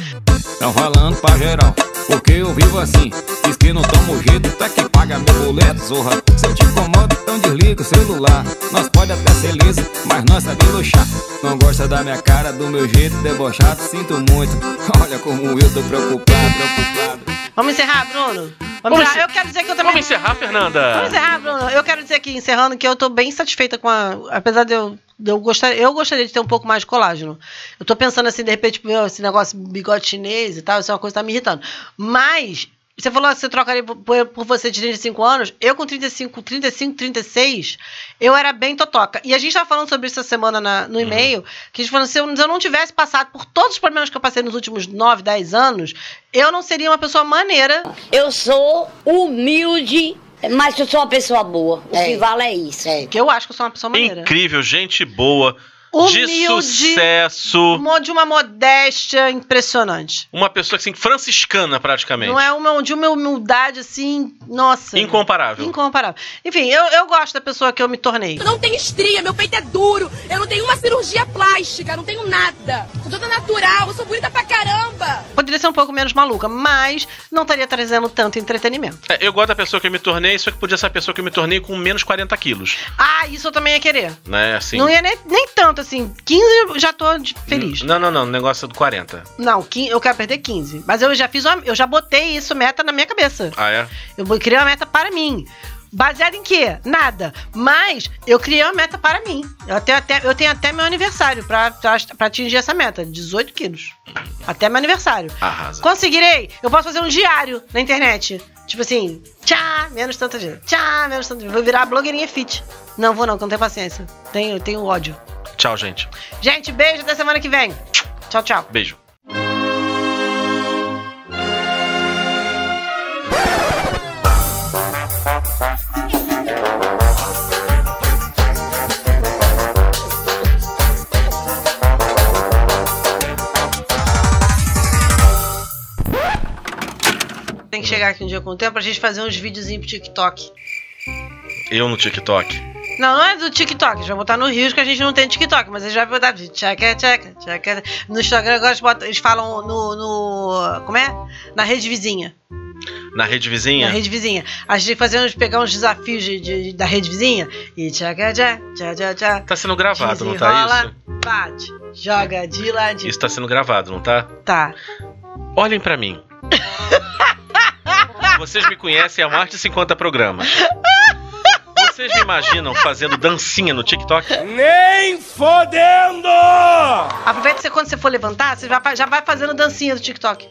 Tão falando pra geral, porque eu vivo assim. Diz que não tomo jeito, tá que paga meu boleto, zorra. Se eu te incomodo, então desliga o celular. Nós pode até ser liso, mas nós sabe luxar. Não gosta da minha cara, do meu jeito debochado, sinto muito. Olha como eu tô preocupado, preocupado. Vamos encerrar, Bruno? Vamos, Vamos encerrar. Eu quero dizer que eu também. Vamos encerrar, Fernanda? Vamos encerrar, Bruno. Eu quero dizer aqui, encerrando, que eu tô bem satisfeita com a. Apesar de eu. de Eu, gostar, eu gostaria de ter um pouco mais de colágeno. Eu tô pensando assim, de repente, meu, esse negócio de bigode chinês e tal, isso é uma coisa que tá me irritando. Mas, você falou que você trocaria por, por- você de 35 anos. Eu com 35, 35, 36, eu era bem totoca. E a gente tava falando sobre isso essa semana na- no e-mail, que a gente falou, se eu, se eu não tivesse passado por todos os problemas que eu passei nos últimos 9, 10 anos, eu não seria uma pessoa maneira. Eu sou humilde, mas eu sou uma pessoa boa. O que vale é isso. Que eu acho que eu sou uma pessoa maneira. Incrível, gente boa, de Humilde. sucesso. Mo- De uma modéstia impressionante. Uma pessoa assim, franciscana praticamente. Não é uma, de uma humildade assim, nossa. Incomparável. Incomparável. Enfim, eu, eu gosto da pessoa que eu me tornei. Eu não tenho estria, meu peito é duro, eu não tenho uma cirurgia plástica, não tenho nada. Sou toda natural, eu sou bonita pra caramba. Poderia ser um pouco menos maluca, mas não estaria trazendo tanto entretenimento. É, eu gosto da pessoa que eu me tornei, só que podia ser a pessoa que eu me tornei com menos 40 quilos. Ah, isso eu também ia querer. Né, assim. Não ia nem, nem tanto, assim. 15 eu já tô feliz. Não, não, não. O negócio é do 40. Não, 15 eu quero perder 15. Mas eu já fiz uma, eu já botei isso meta na minha cabeça. Ah, é? Eu vou- criei uma meta para mim. Baseada em quê? Nada. Mas eu criei uma meta para mim. Eu tenho até, eu tenho até meu aniversário pra atingir essa meta. 18 quilos. Até meu aniversário. Arrasa. Conseguirei. Eu posso fazer um diário na internet. Tipo assim, tchá, menos tanto dia. Tchá, menos tanto dia. Vou virar blogueirinha fit. Não vou não, que eu não tenho paciência. Tenho, tenho ódio. Tchau, gente. Gente, beijo até semana que vem. Tchau, tchau. Beijo. Tem que chegar aqui um dia com o tempo pra gente fazer uns videozinhos pro TikTok. Eu no TikTok. Não, não é do TikTok. A gente vai botar no Rios que a gente não tem TikTok, mas a gente vai botar tcheca, tcheca, tcheca. No Instagram agora eles, botam- eles falam no, no. Como é? Na rede vizinha. Na rede vizinha? Na rede vizinha. A gente fazer uns, pegar uns desafios de, de- da rede vizinha e tcheca, tcheca, tcheca, tcheca. Tá sendo gravado, não tá isso? Bate, joga de ladinho. Isso tá sendo gravado, não tá? Tá. Olhem pra mim. Vocês me conhecem há mais de 50 programas. Vocês me imaginam fazendo dancinha no TikTok? Nem fodendo! Aproveita que quando você for levantar, você já, vai- fazendo dancinha do TikTok.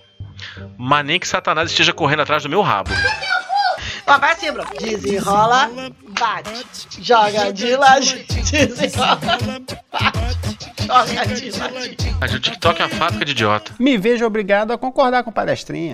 Mas nem que Satanás esteja correndo atrás do meu rabo. Ó, vai assim, bro. Desenrola, bate, joga de ladinho. Desenrola, bate, joga de ladinho. Mas o TikTok é uma fábrica de idiota. Me vejo obrigado a concordar com palestrinha.